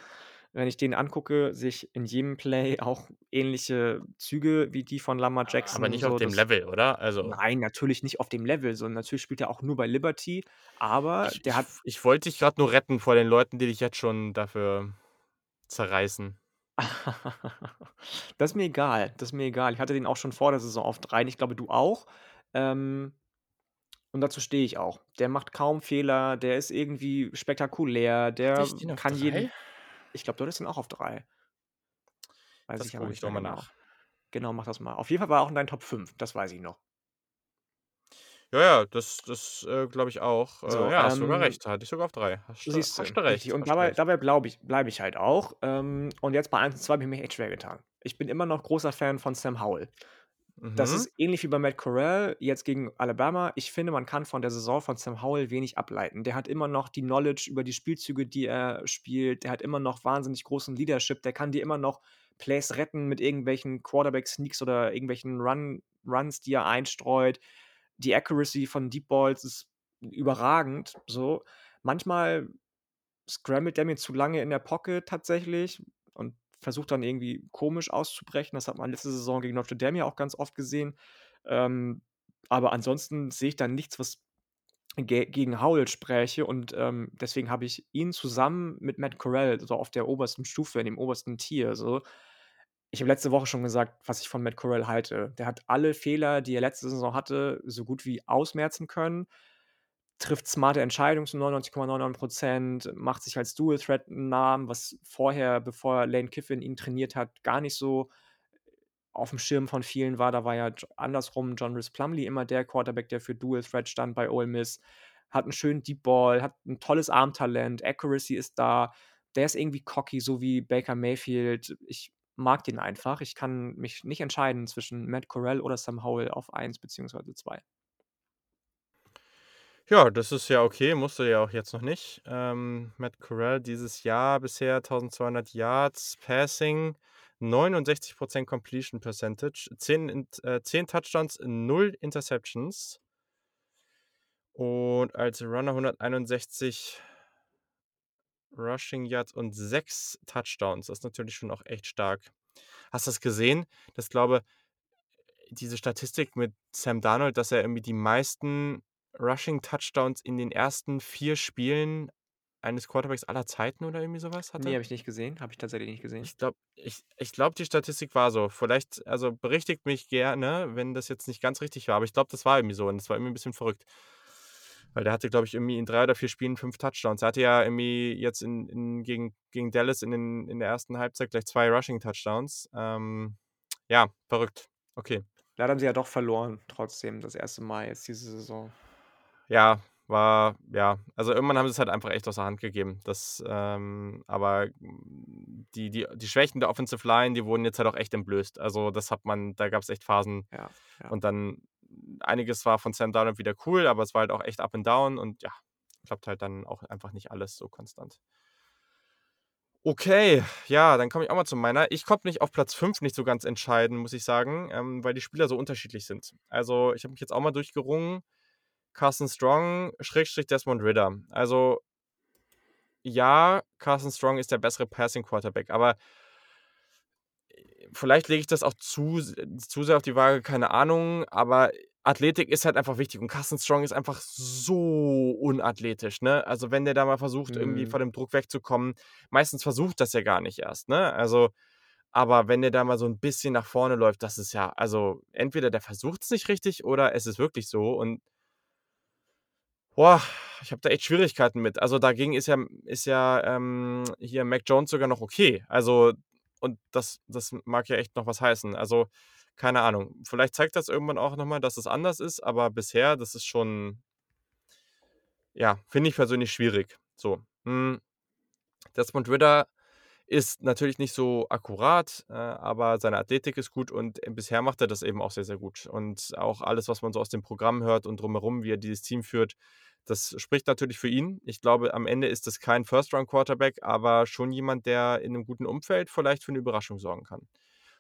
Wenn ich den angucke, sehe ich in jedem Play auch ähnliche Züge wie die von Lamar Jackson. Aber nicht so auf dem Level, oder? Also, Nein, natürlich nicht auf dem Level, sondern natürlich spielt er auch nur bei Liberty, aber ich, der hat ich, ich wollte dich gerade nur retten vor den Leuten, die dich jetzt schon dafür zerreißen. Das ist mir egal, das ist mir egal. Ich hatte den auch schon vor der Saison auf 3 und ich glaube, du auch. Ähm, und dazu stehe ich auch. Der macht kaum Fehler, der ist irgendwie spektakulär, der kann jeden drei? Ich glaube, du hattest den auch auf 3. Weiß Das ich aber nicht ich doch mal genau. nach. Genau, mach das mal. Auf jeden Fall war er auch in deinen Top 5, das weiß ich noch. Ja, ja, das, das äh, glaube ich auch. Äh, So, ja, hast sogar ähm, recht. Hatte ich sogar auf drei. Hast, du- Siehst hast du, du recht. richtig. Und hast du dabei, recht. dabei bleibe ich, bleib ich halt auch. Ähm, und jetzt bei 1 und 2 habe ich mich echt schwer getan. Ich bin immer noch großer Fan von Sam Howell. Das Mhm. ist ähnlich wie bei Matt Corral jetzt gegen Alabama. Ich finde, man kann von der Saison von Sam Howell wenig ableiten. Der hat immer noch die Knowledge über die Spielzüge, die er spielt. Der hat immer noch wahnsinnig großen Leadership. Der kann dir immer noch Plays retten mit irgendwelchen Quarterback-Sneaks oder irgendwelchen Run, Runs, die er einstreut. Die Accuracy von Deep Balls ist überragend. So. Manchmal scrambled der mir zu lange in der Pocket tatsächlich und versucht dann irgendwie komisch auszubrechen. Das hat man letzte Saison gegen Notre Dame ja auch ganz oft gesehen. Ähm, aber ansonsten sehe ich da nichts, was ge gegen Howell spräche und ähm, deswegen habe ich ihn zusammen mit Matt Corral so auf der obersten Stufe, in dem obersten Tier. So. Ich habe letzte Woche schon gesagt, was ich von Matt Corral halte. Der hat alle Fehler, die er letzte Saison hatte, so gut wie ausmerzen können trifft smarte Entscheidungen zu 99,99%, macht sich als Dual Threat einen Namen, was vorher, bevor Lane Kiffin ihn trainiert hat, gar nicht so auf dem Schirm von vielen war. Da war ja andersrum John Rhys Plumlee immer der Quarterback, der für Dual Threat stand bei Ole Miss. Hat einen schönen Deep Ball, hat ein tolles Armtalent, Accuracy ist da. Der ist irgendwie cocky, so wie Baker Mayfield. Ich mag den einfach. Ich kann mich nicht entscheiden zwischen Matt Corral oder Sam Howell auf 1 bzw. 2. Ja, das ist ja okay, musste ja auch jetzt noch nicht. Ähm, Matt Corral dieses Jahr bisher 1200 Yards Passing, 69% Completion Percentage, 10, Int- äh, 10 Touchdowns, 0 Interceptions. Und als Runner 161 Rushing Yards und 6 Touchdowns. Das ist natürlich schon auch echt stark. Hast du das gesehen? Das glaube, diese Statistik mit Sam Darnold, dass er irgendwie die meisten Rushing Touchdowns in den ersten vier Spielen eines Quarterbacks aller Zeiten oder irgendwie sowas hatte? Nee, habe ich nicht gesehen. Habe ich tatsächlich nicht gesehen. Ich glaube, ich, ich glaub, die Statistik war so. Vielleicht, also berichtigt mich gerne, wenn das jetzt nicht ganz richtig war, aber ich glaube, das war irgendwie so und das war irgendwie ein bisschen verrückt. Weil der hatte, glaube ich, irgendwie in drei oder vier Spielen fünf Touchdowns. Er hatte ja irgendwie jetzt in, in, gegen, gegen Dallas in, den, in der ersten Halbzeit gleich zwei Rushing-Touchdowns. Ähm, ja, verrückt. Okay. Leider haben sie ja doch verloren, trotzdem, das erste Mal jetzt diese Saison. Ja, war, ja, also irgendwann haben sie es halt einfach echt aus der Hand gegeben. Das, ähm, aber die, die, die Schwächen der Offensive Line, die wurden jetzt halt auch echt entblößt. Also das hat man, da gab es echt Phasen. Ja, ja. Und dann einiges war von Sam Darnold wieder cool, aber es war halt auch echt up and down und ja, klappt halt dann auch einfach nicht alles so konstant. Okay, ja, dann komme ich auch mal zu meiner. Ich konnte mich auf Platz 5 nicht so ganz entscheiden, muss ich sagen, ähm, weil die Spieler so unterschiedlich sind. Also, ich habe mich jetzt auch mal durchgerungen. Carson Strong, Schrägstrich Desmond Ritter. Also, ja, Carson Strong ist der bessere Passing Quarterback, aber vielleicht lege ich das auch zu, zu sehr auf die Waage, keine Ahnung, aber Athletik ist halt einfach wichtig und Carsten Strong ist einfach so unathletisch, ne? Also wenn der da mal versucht, irgendwie Mhm. vor dem Druck wegzukommen, meistens versucht das ja gar nicht erst, ne? Also, aber wenn der da mal so ein bisschen nach vorne läuft, das ist ja, also entweder der versucht es nicht richtig oder es ist wirklich so und boah, ich habe da echt Schwierigkeiten mit. Also dagegen ist ja, ist ja ähm, hier Mac Jones sogar noch okay. Also, und das, das mag ja echt noch was heißen. Also, keine Ahnung. Vielleicht zeigt das irgendwann auch nochmal, dass es anders ist, aber bisher, das ist schon, ja, finde ich persönlich schwierig. So. Hm. Desmond Ritter ist natürlich nicht so akkurat, äh, aber seine Athletik ist gut und äh, bisher macht er das eben auch sehr, sehr gut. Und auch alles, was man so aus dem Programm hört und drumherum, wie er dieses Team führt, das spricht natürlich für ihn. Ich glaube, am Ende ist es kein First-Round-Quarterback, aber schon jemand, der in einem guten Umfeld vielleicht für eine Überraschung sorgen kann.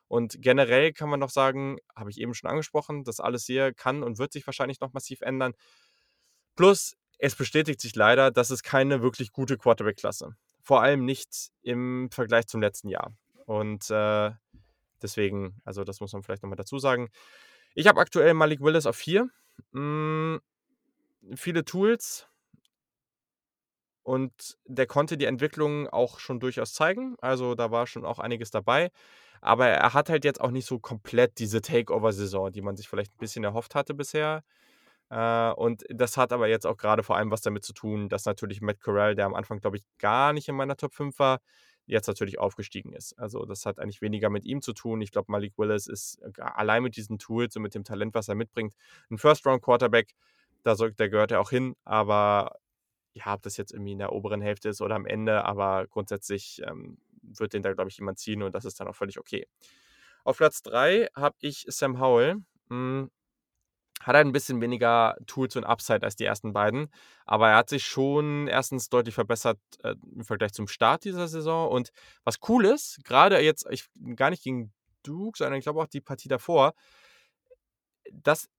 Und generell kann man noch sagen, habe ich eben schon angesprochen, das alles hier kann und wird sich wahrscheinlich noch massiv ändern. Plus, es bestätigt sich leider, dass es keine wirklich gute Quarterback-Klasse. Vor allem nicht im Vergleich zum letzten Jahr. Und äh, deswegen, also das muss man vielleicht nochmal dazu sagen. Ich habe aktuell Malik Willis auf 4. Mm, viele Tools. Und der konnte die Entwicklung auch schon durchaus zeigen. Also da war schon auch einiges dabei. Aber er hat halt jetzt auch nicht so komplett diese Takeover-Saison, die man sich vielleicht ein bisschen erhofft hatte bisher. Äh, und das hat aber jetzt auch gerade vor allem was damit zu tun, dass natürlich Matt Corral, der am Anfang, glaube ich, gar nicht in meiner Top 5 war, jetzt natürlich aufgestiegen ist. Also das hat eigentlich weniger mit ihm zu tun. Ich glaube, Malik Willis ist äh, allein mit diesen Tools und mit dem Talent, was er mitbringt, ein First-Round-Quarterback. Da, soll, gehört er auch hin. Aber ja, ob das jetzt irgendwie in der oberen Hälfte ist oder am Ende, aber grundsätzlich ähm, wird den da, glaube ich, jemand ziehen und das ist dann auch völlig okay. Auf Platz 3 habe ich Sam Howell. Hm, hat halt ein bisschen weniger Tools und Upside als die ersten beiden, aber er hat sich schon erstens deutlich verbessert äh, im Vergleich zum Start dieser Saison. Und was cool ist, gerade jetzt, ich, gar nicht gegen Duke, sondern ich glaube auch die Partie davor, dass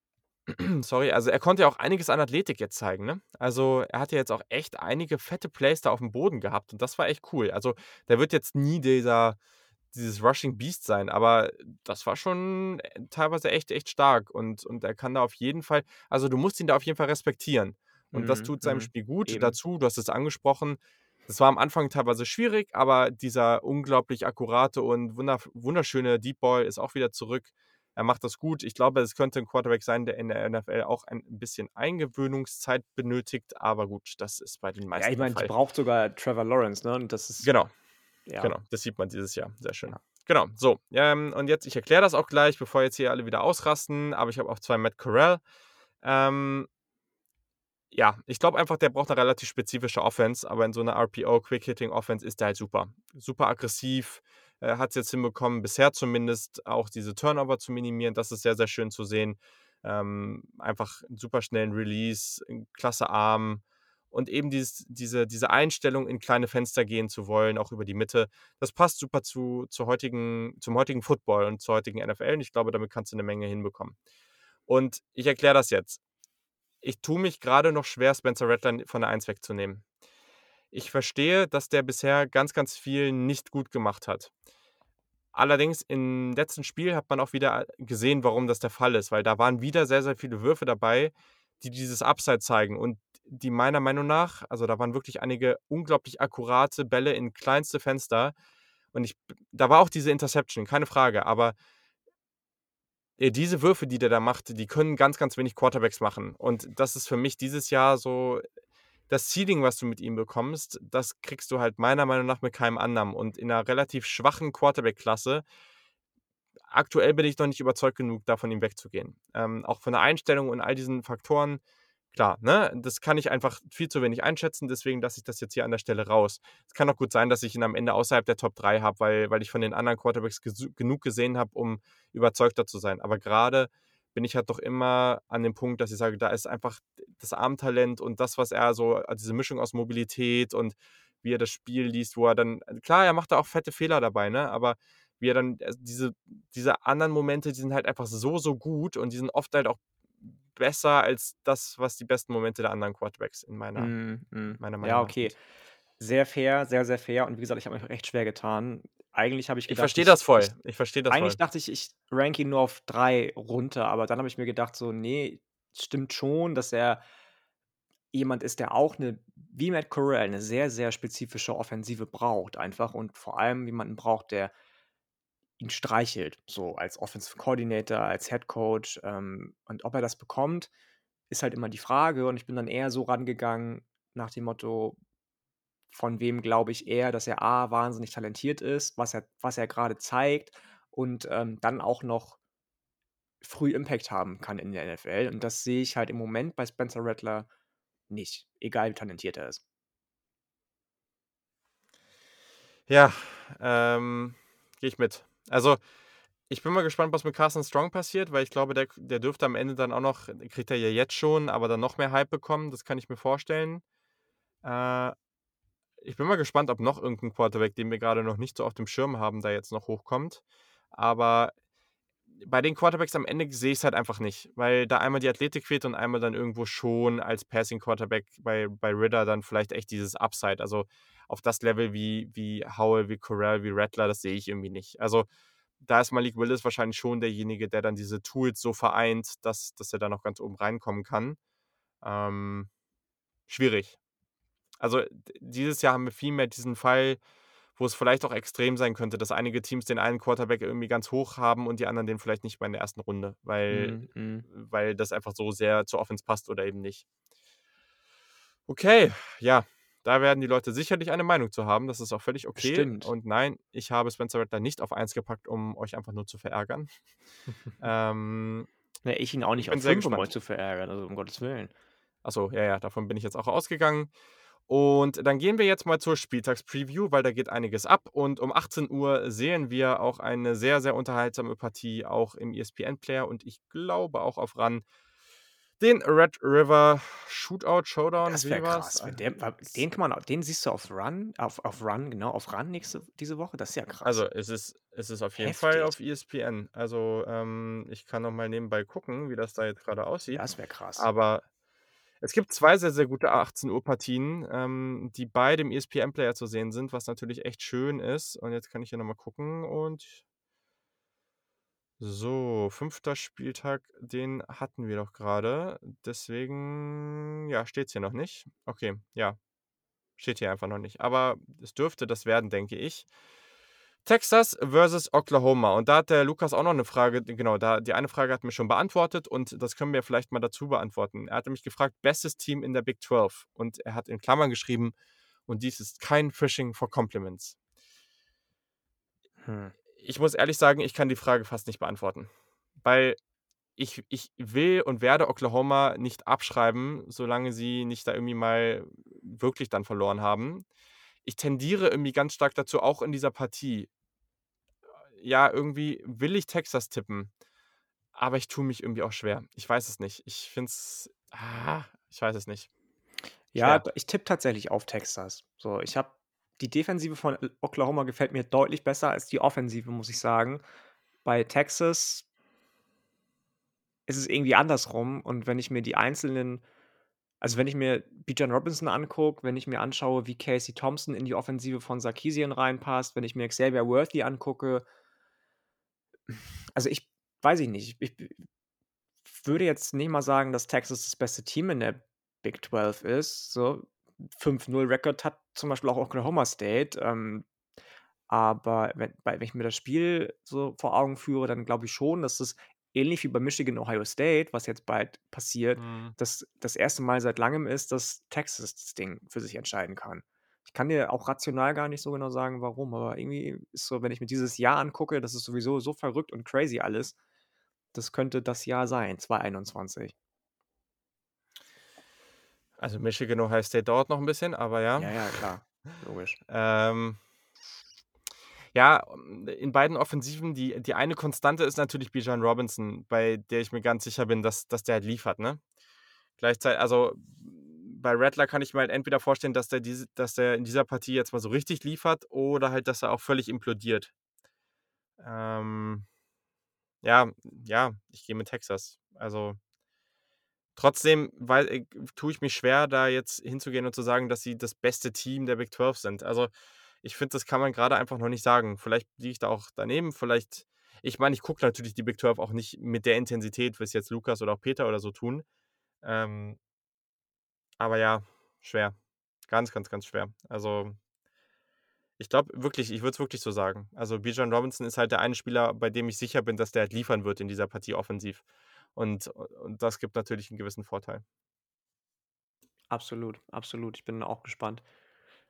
sorry, also er konnte ja auch einiges an Athletik jetzt zeigen, ne? Also er hat ja jetzt auch echt einige fette Plays da auf dem Boden gehabt und das war echt cool. Also der wird jetzt nie dieser, dieses Rushing Beast sein, aber das war schon äh, teilweise echt, echt stark und, und er kann da auf jeden Fall, also du musst ihn da auf jeden Fall respektieren und das Mhm, tut seinem mhm, Spiel gut. eben. Dazu, du hast es angesprochen, das war am Anfang teilweise schwierig, aber dieser unglaublich akkurate und wunder, wunderschöne Deep Ball ist auch wieder zurück. Er macht das gut. Ich glaube, es könnte ein Quarterback sein, der in der NFL auch ein bisschen Eingewöhnungszeit benötigt, aber gut, das ist bei den meisten Ja, ich meine, Fall. braucht sogar Trevor Lawrence, ne? Und das ist, Genau, ja. genau. Das sieht man dieses Jahr. Sehr schön. Ja. Genau, so. Ähm, und jetzt, ich erkläre das auch gleich, bevor jetzt hier alle wieder ausrasten, aber ich habe auch zwei Matt Corral. Ähm, ja, ich glaube einfach, der braucht eine relativ spezifische Offense, aber in so einer RPO, Quick-Hitting-Offense ist der halt super. Super aggressiv, äh, hat es jetzt hinbekommen, bisher zumindest auch diese Turnover zu minimieren. Das ist sehr, sehr schön zu sehen. Ähm, einfach einen super schnellen Release, klasse Arm und eben dieses, diese, diese Einstellung, in kleine Fenster gehen zu wollen, auch über die Mitte. Das passt super zu, zur heutigen, zum heutigen Football und zur heutigen NFL und ich glaube, damit kannst du eine Menge hinbekommen. Und ich erkläre das jetzt ich tue mich gerade noch schwer, Spencer Rattler von der 1 wegzunehmen. Ich verstehe, dass der bisher ganz, ganz viel nicht gut gemacht hat. Allerdings im letzten Spiel hat man auch wieder gesehen, warum das der Fall ist, weil da waren wieder sehr, sehr viele Würfe dabei, die dieses Upside zeigen und die meiner Meinung nach, also da waren wirklich einige unglaublich akkurate Bälle in kleinste Fenster und ich, da war auch diese Interception, keine Frage, aber diese Würfe, die der da macht, die können ganz, ganz wenig Quarterbacks machen. Und das ist für mich dieses Jahr so das Seeding, was du mit ihm bekommst, das kriegst du halt meiner Meinung nach mit keinem anderen. Und in einer relativ schwachen Quarterback-Klasse, aktuell bin ich noch nicht überzeugt genug, da von ihm wegzugehen. Ähm, auch von der Einstellung und all diesen Faktoren, klar, ne, das kann ich einfach viel zu wenig einschätzen, deswegen lasse ich das jetzt hier an der Stelle raus. Es kann auch gut sein, dass ich ihn am Ende außerhalb der Top 3 habe, weil, weil ich von den anderen Quarterbacks genug gesehen habe, um überzeugter zu sein. Aber gerade bin ich halt doch immer an dem Punkt, dass ich sage, da ist einfach das Armtalent und das, was er so, äh, diese Mischung aus Mobilität und wie er das Spiel liest, wo er dann, äh, klar, er macht da auch fette Fehler dabei, ne? Aber wie er dann, äh, diese, diese anderen Momente, die sind halt einfach so, so gut und die sind oft halt auch besser als das, was die besten Momente der anderen Quarterbacks in meiner, Mm, mm. meiner Meinung Ja, okay. sind. Sehr fair, sehr, sehr fair. Und wie gesagt, ich habe mich echt schwer getan. Eigentlich habe ich Ich gedacht, verstehe ich, das voll. ich, Ich verstehe das voll. eigentlich dachte ich, ich rank ihn nur auf drei runter, aber dann habe ich mir gedacht, so, nee, stimmt schon, dass er jemand ist, der auch eine, wie Matt Corral, eine sehr, sehr spezifische Offensive braucht, einfach und vor allem jemanden braucht, der ihn streichelt, so als Offensive Coordinator, als Head Coach. Ähm, und ob er das bekommt, ist halt immer die Frage. Und ich bin dann eher so rangegangen nach dem Motto, von wem glaube ich eher, dass er A, wahnsinnig talentiert ist, was er, was er gerade zeigt und ähm, dann auch noch früh Impact haben kann in der NFL. Und das sehe ich halt im Moment bei Spencer Rattler nicht, egal wie talentiert er ist. Ja, ähm, gehe ich mit. Also, ich bin mal gespannt, was mit Carson Strong passiert, weil ich glaube, der, der dürfte am Ende dann auch noch, kriegt er ja jetzt schon, aber dann noch mehr Hype bekommen. Das kann ich mir vorstellen. Äh, ich bin mal gespannt, ob noch irgendein Quarterback, den wir gerade noch nicht so auf dem Schirm haben, da jetzt noch hochkommt. Aber bei den Quarterbacks am Ende sehe ich es halt einfach nicht, weil da einmal die Athletik fehlt und einmal dann irgendwo schon als Passing Quarterback bei, bei Ritter dann vielleicht echt dieses Upside. Also auf das Level wie, wie Howell, wie Corral, wie Rattler, das sehe ich irgendwie nicht. Also da ist Malik Willis wahrscheinlich schon derjenige, der dann diese Tools so vereint, dass, dass er da noch ganz oben reinkommen kann. Ähm, schwierig. Also dieses Jahr haben wir viel mehr diesen Fall, wo es vielleicht auch extrem sein könnte, dass einige Teams den einen Quarterback irgendwie ganz hoch haben und die anderen den vielleicht nicht mal in der ersten Runde, weil, Mm, mm. weil das einfach so sehr zur Offense passt oder eben nicht. Okay, ja, da werden die Leute sicherlich eine Meinung zu haben. Das ist auch völlig okay. Bestimmt. Und nein, ich habe Spencer Rattler nicht auf 1 gepackt, um euch einfach nur zu verärgern. ähm, Ne, ich ihn auch nicht auf sehr 5, um euch zu verärgern, also um Gottes Willen. Achso, ja, ja, davon bin ich jetzt auch ausgegangen. Und dann gehen wir jetzt mal zur Spieltagspreview, weil da geht einiges ab. Und um 18 Uhr sehen wir auch eine sehr, sehr unterhaltsame Partie auch im ESPN-Player und ich glaube auch auf RAN. Den Red River Shootout, Showdown, Das wäre krass. Wa- den kann man, den siehst du auf Run, auf, auf Run, genau, auf Run nächste, diese Woche. Das ist ja krass. Also es ist, es ist auf jeden Fall auf Heftig. ESPN. Also ähm, ich kann noch mal nebenbei gucken, wie das da jetzt gerade aussieht. das wäre krass. Aber es gibt zwei sehr, sehr gute 18 Uhr Partien, ähm, die beide im ESPN-Player zu sehen sind, was natürlich echt schön ist. Und jetzt kann ich hier nochmal gucken und so, fünfter Spieltag, den hatten wir doch gerade. Deswegen, ja, steht es hier noch nicht. Okay, ja, steht hier einfach noch nicht. Aber es dürfte das werden, denke ich. Texas versus Oklahoma. Und da hat der Lukas auch noch eine Frage, genau, da, die eine Frage hat mir schon beantwortet und das können wir vielleicht mal dazu beantworten. Er hatte mich gefragt, bestes Team in der Big 12. Und er hat in Klammern geschrieben, und dies ist kein Phishing for Compliments. Hm. Ich muss ehrlich sagen, ich kann die Frage fast nicht beantworten. Weil ich, ich will und werde Oklahoma nicht abschreiben, solange sie nicht da irgendwie mal wirklich dann verloren haben. Ich tendiere irgendwie ganz stark dazu, auch in dieser Partie. Ja, irgendwie will ich Texas tippen, aber ich tue mich irgendwie auch schwer. Ich weiß es nicht. Ich finde es. Ah, ich weiß es nicht. Ja, Schwer. ich tippe tatsächlich auf Texas. So, ich habe die Defensive von Oklahoma gefällt mir deutlich besser als die Offensive, muss ich sagen. Bei Texas ist es irgendwie andersrum. Und wenn ich mir die einzelnen, also wenn ich mir Bijan Robinson angucke, wenn ich mir anschaue, wie Casey Thompson in die Offensive von Sarkisian reinpasst, wenn ich mir Xavier Worthy angucke, also ich weiß ich nicht. Ich, würde jetzt nicht mal sagen, dass Texas das beste Team in der Big 12 ist. So 5-0-Record hat zum Beispiel auch Oklahoma State. Ähm, aber wenn, wenn ich mir das Spiel so vor Augen führe, dann glaube ich schon, dass es ähnlich wie bei Michigan, Ohio State, was jetzt bald passiert, Mhm. das das erste Mal seit Langem ist, dass Texas das Ding für sich entscheiden kann. Ich kann dir auch rational gar nicht so genau sagen, warum, aber irgendwie ist so, wenn ich mir dieses Jahr angucke, das ist sowieso so verrückt und crazy alles. Das könnte das Jahr sein, 2021. Also Michigan, Ohio State dauert noch ein bisschen, aber ja. Ja, ja, klar. Logisch. Ähm, ja, in beiden Offensiven, die, die eine Konstante ist natürlich Bijan Robinson, bei der ich mir ganz sicher bin, dass, dass der halt liefert, ne? Gleichzeitig, also bei Rattler kann ich mir halt entweder vorstellen, dass der, diese, dass der in dieser Partie jetzt mal so richtig liefert oder halt, dass er auch völlig implodiert. Ähm, ja, ja, ich gehe mit Texas. Also trotzdem weil, äh, tue ich mich schwer, da jetzt hinzugehen und zu sagen, dass sie das beste Team der Big 12 sind. Also ich finde, das kann man gerade einfach noch nicht sagen. Vielleicht liege ich da auch daneben, vielleicht. Ich meine, ich gucke natürlich die Big 12 auch nicht mit der Intensität, wie es jetzt Lukas oder auch Peter oder so tun. Ähm, aber ja, schwer. Ganz, ganz, ganz schwer. Also, ich glaube wirklich, ich würde es wirklich so sagen. Also, Bijan Robinson ist halt der eine Spieler, bei dem ich sicher bin, dass der halt liefern wird in dieser Partie offensiv. Und, und das gibt natürlich einen gewissen Vorteil. Absolut, absolut. Ich bin auch gespannt,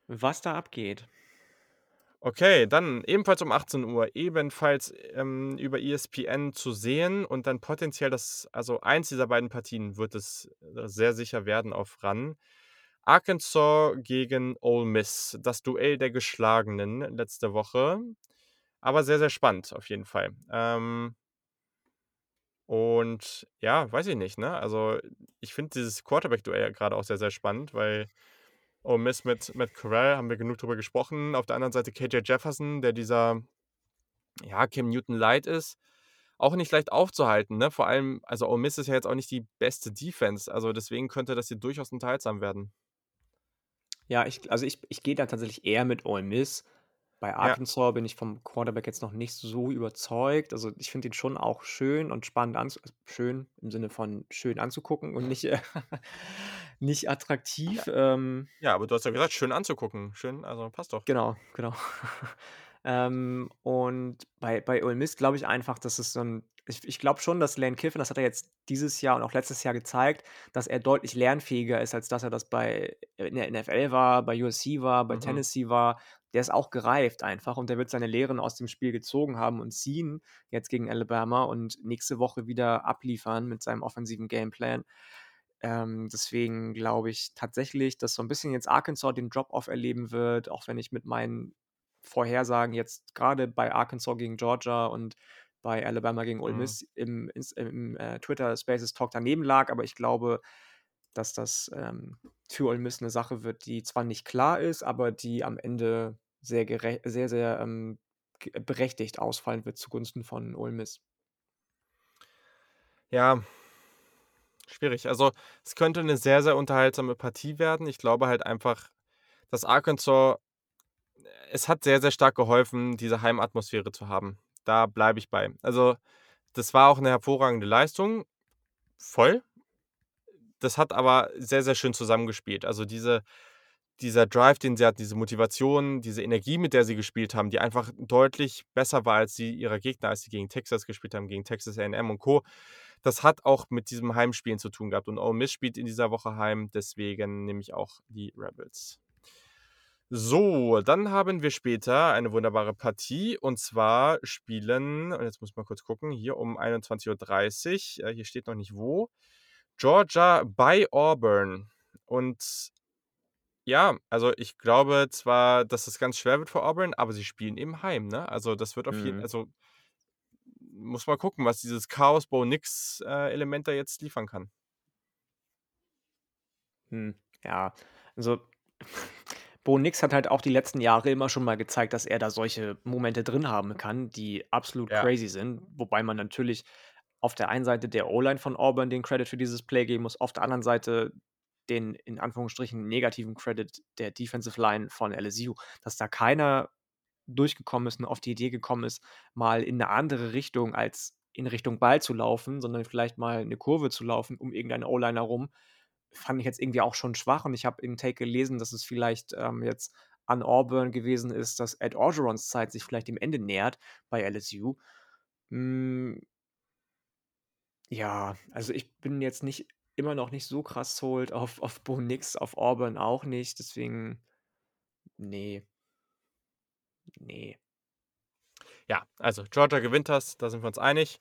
was da abgeht. Okay, dann ebenfalls um 18 Uhr, ebenfalls ähm, über ESPN zu sehen und dann potenziell das, also eins dieser beiden Partien wird es äh, sehr sicher werden auf RAN. Arkansas gegen Ole Miss, das Duell der Geschlagenen letzte Woche. Aber sehr, sehr spannend auf jeden Fall. Ähm, und ja, weiß ich nicht, ne? Also ich finde dieses Quarterback-Duell gerade auch sehr, sehr spannend, weil Ole Miss mit, mit Corral haben wir genug drüber gesprochen. Auf der anderen Seite KJ Jefferson, der dieser, ja, Cam Newton Light ist, auch nicht leicht aufzuhalten, ne? Vor allem, also Ole Miss ist ja jetzt auch nicht die beste Defense, also deswegen könnte das hier durchaus unterhaltsam werden. Ja, ich, also ich, ich gehe da tatsächlich eher mit Ole Miss. Bei Ja, Arkansas bin ich vom Quarterback jetzt noch nicht so überzeugt. Also ich finde ihn schon auch schön und spannend anzu also schön im Sinne von schön anzugucken und nicht, äh, nicht attraktiv. Ähm, ja, aber du hast ja gesagt, schön anzugucken. Schön, also passt doch. genau, genau. ähm, und bei, bei Ole Miss glaube ich einfach, dass es so ein. Ich, ich glaube schon, dass Lane Kiffin, das hat er jetzt dieses Jahr und auch letztes Jahr gezeigt, dass er deutlich lernfähiger ist, als dass er das bei in der NFL war, bei USC war, bei Mhm. Tennessee war. Der ist auch gereift einfach und der wird seine Lehren aus dem Spiel gezogen haben und ziehen jetzt gegen Alabama und nächste Woche wieder abliefern mit seinem offensiven Gameplan. Ähm, deswegen glaube ich tatsächlich, dass so ein bisschen jetzt Arkansas den Drop-off erleben wird, auch wenn ich mit meinen Vorhersagen jetzt gerade bei Arkansas gegen Georgia und bei Alabama gegen Ole Mhm. Miss im, ins- im äh, Twitter Spaces Talk daneben lag, aber ich glaube, dass das ähm, für Ole Miss eine Sache wird, die zwar nicht klar ist, aber die am Ende sehr, sehr, sehr ähm, berechtigt ausfallen wird zugunsten von Ole Miss. Ja, schwierig. Also es könnte eine sehr, sehr unterhaltsame Partie werden. Ich glaube halt einfach, dass Arkansas, es hat sehr, sehr stark geholfen, diese Heimatmosphäre zu haben. Da bleibe ich bei. Also das war auch eine hervorragende Leistung, voll. Das hat aber sehr, sehr schön zusammengespielt. Also diese, dieser Drive, den sie hatten, diese Motivation, diese Energie, mit der sie gespielt haben, die einfach deutlich besser war als die ihrer Gegner, als sie gegen Texas gespielt haben, gegen Texas A&M und Co. Das hat auch mit diesem Heimspielen zu tun gehabt. Und Ole Miss spielt in dieser Woche heim, deswegen nehme ich auch die Rebels. So, dann haben wir später eine wunderbare Partie. Und zwar spielen, und jetzt muss ich mal kurz gucken, hier um 21.30 Uhr, äh, hier steht noch nicht wo, Georgia bei Auburn. Und ja, also ich glaube zwar, dass es ganz schwer wird für Auburn, aber sie spielen eben heim, ne? Also das wird auf jeden Mhm. also muss mal gucken, was dieses Chaos Bow Nix äh, Element da jetzt liefern kann. Hm, ja, also Bo Nix hat halt auch die letzten Jahre immer schon mal gezeigt, dass er da solche Momente drin haben kann, die absolut Ja. crazy sind. Wobei man natürlich auf der einen Seite der O-Line von Auburn den Credit für dieses Play geben muss, auf der anderen Seite den in Anführungsstrichen negativen Credit der Defensive Line von LSU, dass da keiner durchgekommen ist und auf die Idee gekommen ist, mal in eine andere Richtung als in Richtung Ball zu laufen, sondern vielleicht mal eine Kurve zu laufen um irgendeinen O-Liner rum, fand ich jetzt irgendwie auch schon schwach. Und ich habe im Take gelesen, dass es vielleicht ähm, jetzt an Auburn gewesen ist, dass Ed Orgerons Zeit sich vielleicht dem Ende nähert bei LSU. Hm, Ja, also ich bin jetzt nicht immer noch nicht so krass sold auf auf Bo Nix, auf Auburn auch nicht, deswegen ne. Ne. Ja, also Georgia gewinnt das, da sind wir uns einig.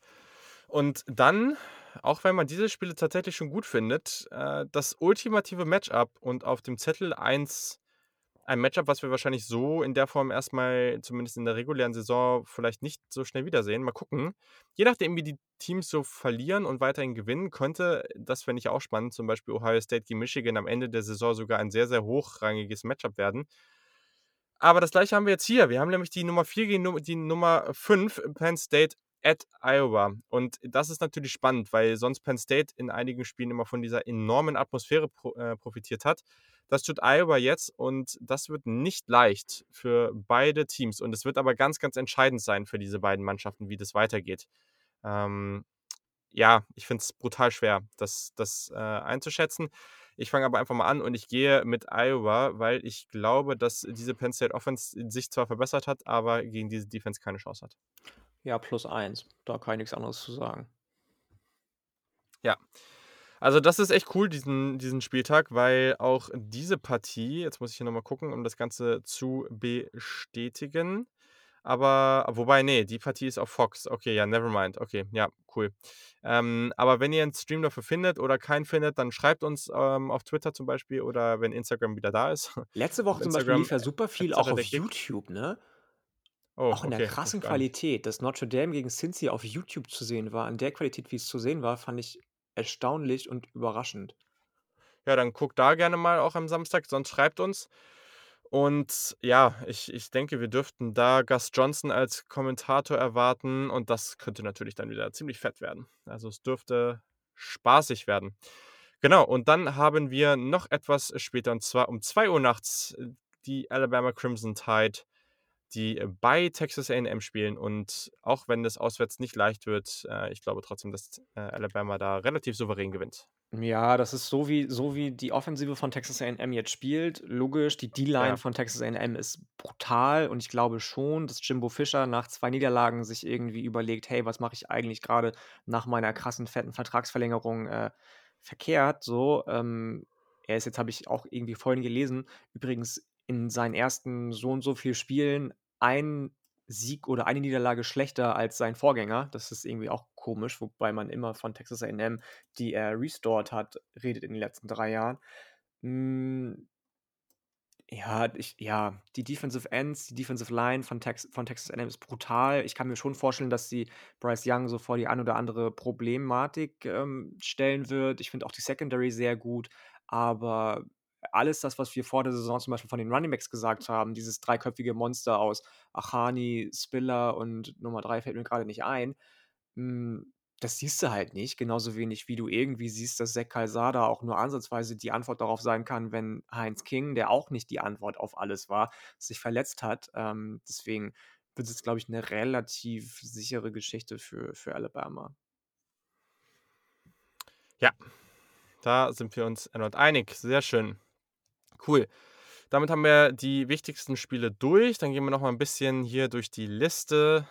Und dann, auch wenn man diese Spiele tatsächlich schon gut findet, äh, das ultimative Matchup und auf dem Zettel eins ein Matchup, was wir wahrscheinlich so in der Form erstmal, zumindest in der regulären Saison, vielleicht nicht so schnell wiedersehen. Mal gucken. Je nachdem, wie die Teams so verlieren und weiterhin gewinnen, könnte, das fände ich auch spannend, zum Beispiel Ohio State gegen Michigan am Ende der Saison sogar ein sehr, sehr hochrangiges Matchup werden. Aber das gleiche haben wir jetzt hier. Wir haben nämlich die Nummer 4 gegen die Nummer 5, Penn State at Iowa. Und das ist natürlich spannend, weil sonst Penn State in einigen Spielen immer von dieser enormen Atmosphäre pro, äh, profitiert hat. Das tut Iowa jetzt und das wird nicht leicht für beide Teams. Und es wird aber ganz, ganz entscheidend sein für diese beiden Mannschaften, wie das weitergeht. Ähm, ja, ich finde es brutal schwer, das, das äh, einzuschätzen. Ich fange aber einfach mal an und ich gehe mit Iowa, weil ich glaube, dass diese Penn State Offense sich zwar verbessert hat, aber gegen diese Defense keine Chance hat. Ja, plus eins. Da kann ich nichts anderes zu sagen. Ja. Also das ist echt cool, diesen, diesen Spieltag, weil auch diese Partie, jetzt muss ich hier nochmal gucken, um das Ganze zu bestätigen. Aber, wobei, nee, die Partie ist auf Fox. Okay, ja, nevermind. Okay, ja, cool. Ähm, aber wenn ihr einen Stream dafür findet oder keinen findet, dann schreibt uns ähm, auf Twitter zum Beispiel oder wenn Instagram wieder da ist. Letzte Woche zum Beispiel lief ja super viel auch auf YouTube, ne? Oh, Auch in der okay, krassen. Qualität, dass Notre Dame gegen Cincy auf YouTube zu sehen war, in der Qualität, wie es zu sehen war, fand ich erstaunlich und überraschend. Ja, dann guckt da gerne mal auch am Samstag, sonst schreibt uns. Und ja, ich, ich denke, wir dürften da Gus Johnson als Kommentator erwarten und das könnte natürlich dann wieder ziemlich fett werden. Also es dürfte spaßig werden. Genau, und dann haben wir noch etwas später, und zwar um 2 Uhr nachts, äh, die Alabama Crimson Tide, die bei Texas AM spielen. Und auch wenn das auswärts nicht leicht wird, äh, ich glaube trotzdem, dass äh, Alabama da relativ souverän gewinnt. Ja, das ist so wie, so wie die Offensive von Texas AM jetzt spielt. Logisch, die D-Line Ja. von Texas AM ist brutal und ich glaube schon, dass Jimbo Fischer nach zwei Niederlagen sich irgendwie überlegt, hey, was mache ich eigentlich gerade nach meiner krassen, fetten Vertragsverlängerung äh, verkehrt? So, ähm, er ist jetzt, habe ich auch irgendwie vorhin gelesen, übrigens in seinen ersten so und so vielen Spielen ein Sieg oder eine Niederlage schlechter als sein Vorgänger. Das ist irgendwie auch komisch, wobei man immer von Texas AM, die er restored hat, redet in den letzten drei Jahren. Hm, ja, ich, ja, die Defensive Ends, die Defensive Line von, Tex von Texas AM ist brutal. Ich kann mir schon vorstellen, dass sie Bryce Young so vor die ein oder andere Problematik ähm, stellen wird. Ich finde auch die Secondary sehr gut, aber alles das, was wir vor der Saison zum Beispiel von den Runningbacks gesagt haben, dieses dreiköpfige Monster aus Achani, Spiller und Nummer drei fällt mir gerade nicht ein, hm, das siehst du halt nicht. Genauso wenig wie du irgendwie siehst, dass Zach Calzada auch nur ansatzweise die Antwort darauf sein kann, wenn Heinz King, der auch nicht die Antwort auf alles war, sich verletzt hat. Ähm, deswegen wird es, glaube ich, eine relativ sichere Geschichte für, für Alabama. Ja, da sind wir uns erneut einig. Sehr schön. Cool. Damit haben wir die wichtigsten Spiele durch. Dann gehen wir noch mal ein bisschen hier durch die Liste.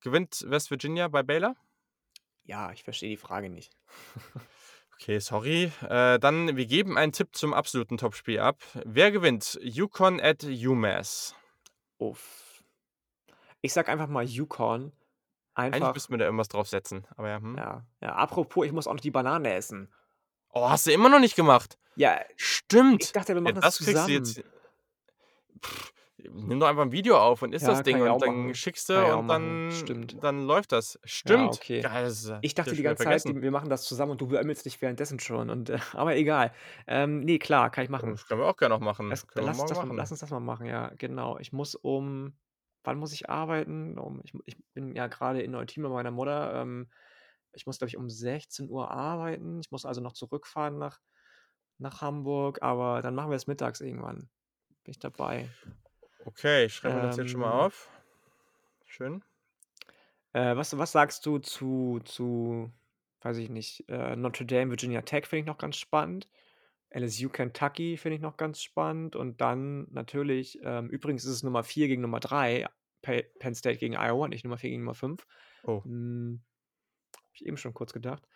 Gewinnt West Virginia bei Baylor? Ja, ich verstehe die Frage nicht. Okay, sorry. Äh, dann, wir geben einen Tipp zum absoluten Topspiel ab. Wer gewinnt? Yukon at UMass. Uff. Ich sag einfach mal Yukon. Eigentlich Einfach. müssten wir da irgendwas draufsetzen. Aber ja, hm. Ja, ja, apropos, ich muss auch noch die Banane essen. Oh, hast du immer noch nicht gemacht? Ja, Stimmt. ich dachte, wir Ja, machen das, das kriegst du zusammen. jetzt. Pff, nimm doch einfach ein Video auf und isst Ja, das Ding und dann machen. schickst du und dann, Stimmt. dann läuft das. Stimmt. okay. Geil, ist, Ich dachte die ganze Zeit, die, wir machen das zusammen und du beömmelst dich währenddessen schon. Und, äh, aber egal. Ähm, nee, klar, kann ich machen. Das können wir auch gerne noch machen. Das, lass, das, mal- machen. lass uns das mal machen, ja, genau. Ich muss um. Wann muss ich arbeiten? Um, ich, ich bin ja gerade in Neutim bei meiner Mutter. Ähm, ich muss, glaube ich, um 16 Uhr arbeiten. Ich muss also noch zurückfahren nach, nach Hamburg, aber dann machen wir es mittags irgendwann. Bin ich dabei. Okay, ich schreibe mir das jetzt schon mal Ähm, auf. Schön. Äh, was, was sagst du zu, zu, weiß ich nicht, äh, Notre Dame, Virginia Tech finde ich noch ganz spannend. LSU Kentucky finde ich noch ganz spannend. Und dann natürlich, ähm, übrigens ist es Nummer 4 gegen Nummer 3, Pe- Penn State gegen Iowa, nicht Nummer 4 gegen Nummer 5. Oh. Hm, ich eben schon kurz gedacht.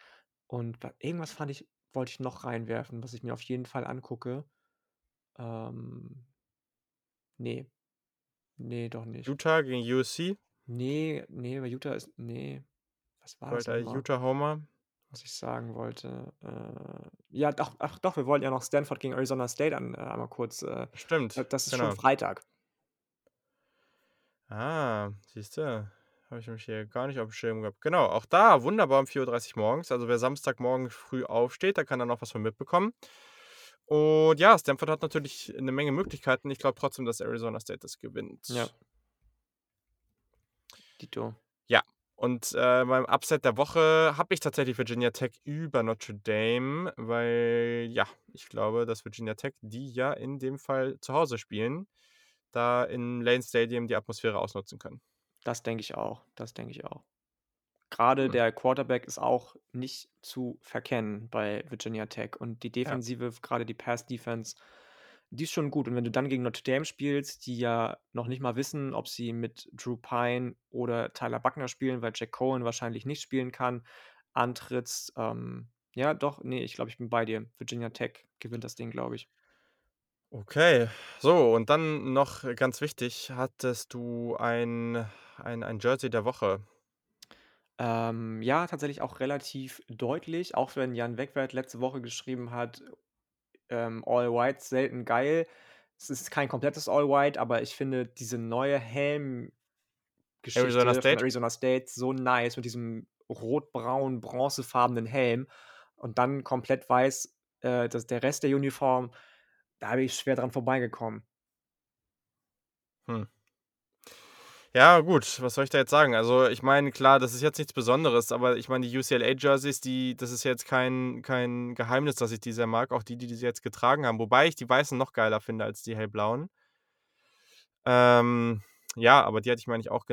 Und wa irgendwas fand ich wollte ich noch reinwerfen, was ich mir auf jeden Fall angucke. Ähm, ne. Ne, doch nicht. Utah gegen USC? Ne, ne, weil Utah ist ne. Was war das Weiter noch mal? Utah Homer. Was ich sagen wollte. Äh, ja, doch, ach doch, wir wollten ja noch Stanford gegen Arizona State an äh, einmal kurz, äh, Stimmt, das ist genau. schon Freitag. Ah, siehst du, habe ich mich hier gar nicht auf dem Schirm gehabt. Genau, auch da wunderbar um 4:30 morgens. Also, wer Samstagmorgen früh aufsteht, der kann da noch was von mitbekommen. Und ja, Stanford hat natürlich 'ne Menge Möglichkeiten. Ich glaube trotzdem, dass Arizona State das gewinnt. Ja. Dito. Ja, und, äh, beim Upset der Woche habe ich tatsächlich Virginia Tech über Notre Dame, weil, ja, ich glaube, dass Virginia Tech, die ja in dem Fall zu Hause spielen, da im Lane Stadium die Atmosphäre ausnutzen können. Das denke ich auch. Das denke ich auch. Grade Hm. der Quarterback ist auch nicht zu verkennen bei Virginia Tech und die Ja. Defensive, grade die Pass Defense, die ist schon gut. Und wenn du dann gegen Notre Dame spielst, die ja noch nicht mal wissen, ob sie mit Drew Pyne oder Tyler Buckner spielen, weil Jack Cohen wahrscheinlich nicht spielen kann, antrittst, ähm, ja doch, ne, ich glaube, ich bin bei dir. Virginia Tech gewinnt das Ding, glaube ich. Okay. So, und dann noch ganz wichtig, hattest du ein ein ein Jersey der Woche? Ähm, ja, tatsächlich auch relativ deutlich, auch wenn Jan Wegwert letzte Woche geschrieben hat, ähm, All White selten geil. Es ist kein komplettes All White, aber ich finde diese neue Helm-Geschichte Arizona von State? Arizona State so nice mit diesem rot-braun, bronzefarbenen Helm und dann komplett weiß, äh, dass der Rest der Uniform, da bin ich schwer dran vorbeigekommen. Hm. Ja, gut, was soll ich da jetzt sagen? Also, ich meine, klar, das ist jetzt nichts Besonderes, aber ich meine, die UCLA-Jerseys, die das ist jetzt kein kein Geheimnis, dass ich die sehr mag, auch die, die sie jetzt getragen haben, wobei ich die weißen noch geiler finde als die hellblauen. Ähm, ja, aber die hatte ich mir eigentlich auch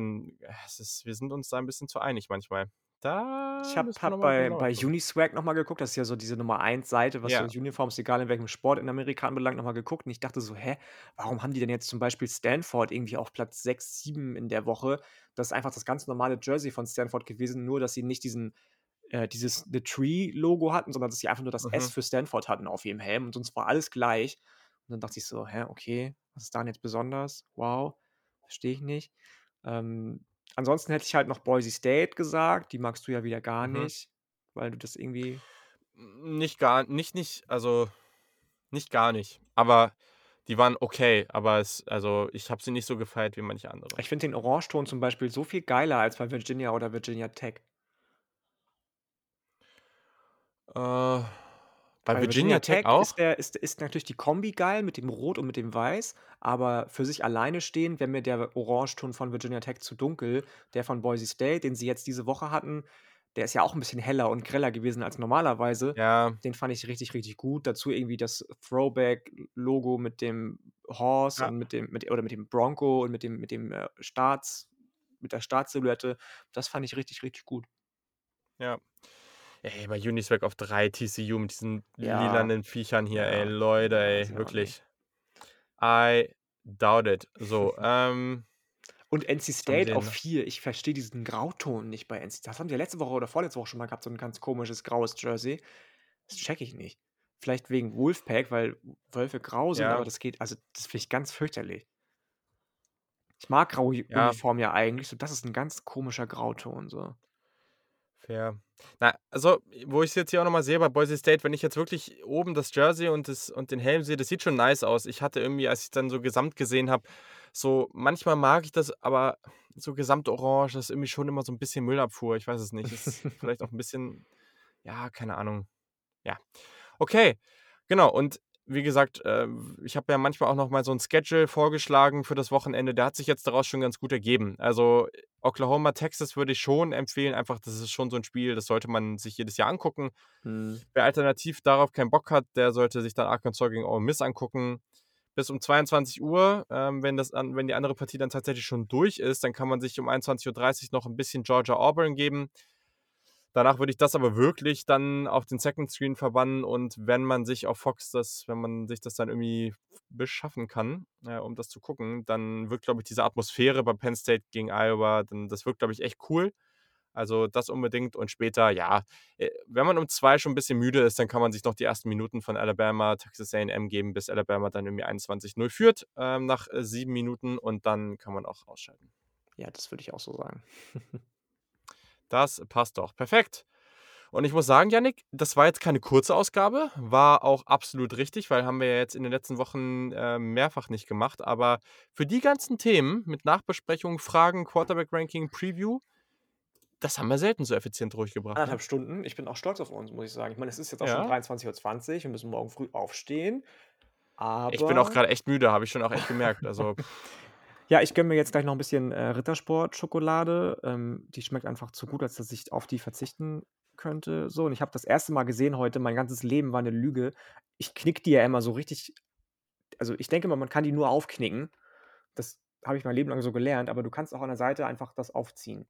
es ist wir sind uns da 'n bisschen zu einig manchmal. Da Ich habe müssen wir mal bei bei gucken. Uniswag noch mal geguckt. Das ist ja so diese Nummer 1 Seite, was so Ja. Uniforms, egal in welchem Sport in Amerika anbelangt, noch mal geguckt und ich dachte so: „Hä, warum haben die denn jetzt zum Beispiel Stanford irgendwie auf Platz 6, 7 in der Woche?“ Das ist einfach das ganz normale Jersey von Stanford gewesen, nur dass sie nicht diesen äh, dieses The Tree Logo hatten, sondern dass sie einfach nur das S Mhm. für Stanford hatten auf ihrem Helm und sonst war alles gleich. Und dann dachte ich so: „Hä, okay, was ist daran jetzt besonders? Wow, verstehe ich nicht.“ Ähm, ansonsten hätte ich halt noch Boise State gesagt, die magst du ja wieder gar Mhm. nicht, weil du das irgendwie nicht gar nicht nicht also, nicht gar nicht, aber die waren okay, aber es also, ich habe sie nicht so gefeiert wie manche andere. Ich finde den Orangeton zum Beispiel so viel geiler als bei Virginia oder Virginia Tech. Äh, bei Bei Virginia Tech auch? ist der ist ist natürlich die Kombi geil mit dem Rot und mit dem Weiß, aber für sich alleine stehend wäre mir der Orangeton von Virginia Tech zu dunkel. Der von Boise State, den sie jetzt diese Woche hatten, der ist ja auch 'n bisschen heller und greller gewesen als normalerweise. Ja. Den fand ich richtig, richtig gut. Dazu irgendwie das Throwback-Logo mit dem Horse Ja. und mit dem mit oder mit dem Bronco und mit dem mit dem, äh, Staats mit der Staatssilhouette. Das fand ich richtig, richtig gut. Ja. Ey, bei Uniswag auf 3 TCU mit diesen Ja. lilanen Viechern hier, ey, Ja. Leute, ey, ich auch wirklich. I doubt it. So, ähm Und NC State sie auf denn 4. Ich verstehe diesen Grauton nicht bei NC das haben die ja letzte Woche oder vorletzte Woche schon mal gehabt, so 'n ganz komisches graues Jersey. Das checke ich nicht. Vielleicht wegen Wolfpack, weil Wölfe grau sind, Ja. aber das geht also, das finde ich ganz fürchterlich. Ich mag graue Ja. Uniformen ja eigentlich, so das ist 'n ganz komischer Grauton so. Fair. Na, also, wo ich's jetzt hier auch noch mal sehe bei Boise State, wenn ich jetzt wirklich oben das Jersey und das und den Helm sehe, das sieht schon nice aus. Ich hatte irgendwie, als ich's dann so gesamt gesehen habe so manchmal mag ich das, aber so gesamtorange, das ist irgendwie schon immer so 'n bisschen Müllabfuhr. Ich weiß es nicht. Ist vielleicht auch 'n bisschen ja, keine Ahnung. Ja. Okay, genau. Und wie gesagt, äh, ich habe ja manchmal auch noch mal so 'n Schedule vorgeschlagen für das Wochenende. Der hat sich jetzt daraus schon ganz gut ergeben. Also, Oklahoma, Texas würde ich schon empfehlen. Einfach, das ist schon so 'n Spiel, das sollte man sich jedes Jahr angucken. Mhm. Wer alternativ darauf keinen Bock hat, der sollte sich dann Arkansas gegen Ole Miss angucken. Bis um 22:00, ähm, wenn das an wenn die andere Partie dann tatsächlich schon durch ist, dann kann man sich um 21:30 noch 'n bisschen Georgia Auburn geben. Danach würde ich das aber wirklich dann auf den Second Screen verbannen und wenn man sich auf Fox das wenn man sich das dann irgendwie beschaffen kann, äh, um das zu gucken, dann wirkt, glaube ich, diese Atmosphäre bei Penn State gegen Iowa dann das wirkt, glaube ich, echt cool. Also das unbedingt und später, ja, äh, wenn man um zwei schon ein bisschen müde ist, dann kann man sich noch die ersten Minuten von Alabama, Texas A&M geben, bis Alabama dann irgendwie 21-0 führt ähm, nach äh, sieben Minuten und dann kann man auch ausschalten. Ja, das würde ich auch so sagen. Das passt doch. Perfekt. Und ich muss sagen, Yannick, das war jetzt keine kurze Ausgabe, war auch absolut richtig, weil haben wir ja jetzt in den letzten Wochen äh, mehrfach nicht gemacht. Aber für die ganzen Themen mit Nachbesprechungen, Fragen, Quarterback-Ranking, Preview, das haben wir selten so effizient durchgebracht. Ne? Anderthalb Stunden. Ich bin auch stolz auf uns, muss ich sagen. Ich meine, es ist jetzt auch Ja. schon 23.20 Uhr. Wir müssen morgen früh aufstehen. Aber Ich bin auch gerade echt müde, habe ich schon auch echt gemerkt. Also, Ja, ich gönne mir jetzt gleich noch ein bisschen äh, Rittersport-Schokolade. Ähm, die schmeckt einfach zu gut, als dass ich auf die verzichten könnte. So, und ich habe das erste Mal gesehen heute, mein ganzes Leben war eine Lüge. Ich knick die ja immer so richtig. Also, ich denke mal, man kann die nur aufknicken. Das habe ich mein Leben lang so gelernt, aber du kannst auch an der Seite einfach das aufziehen.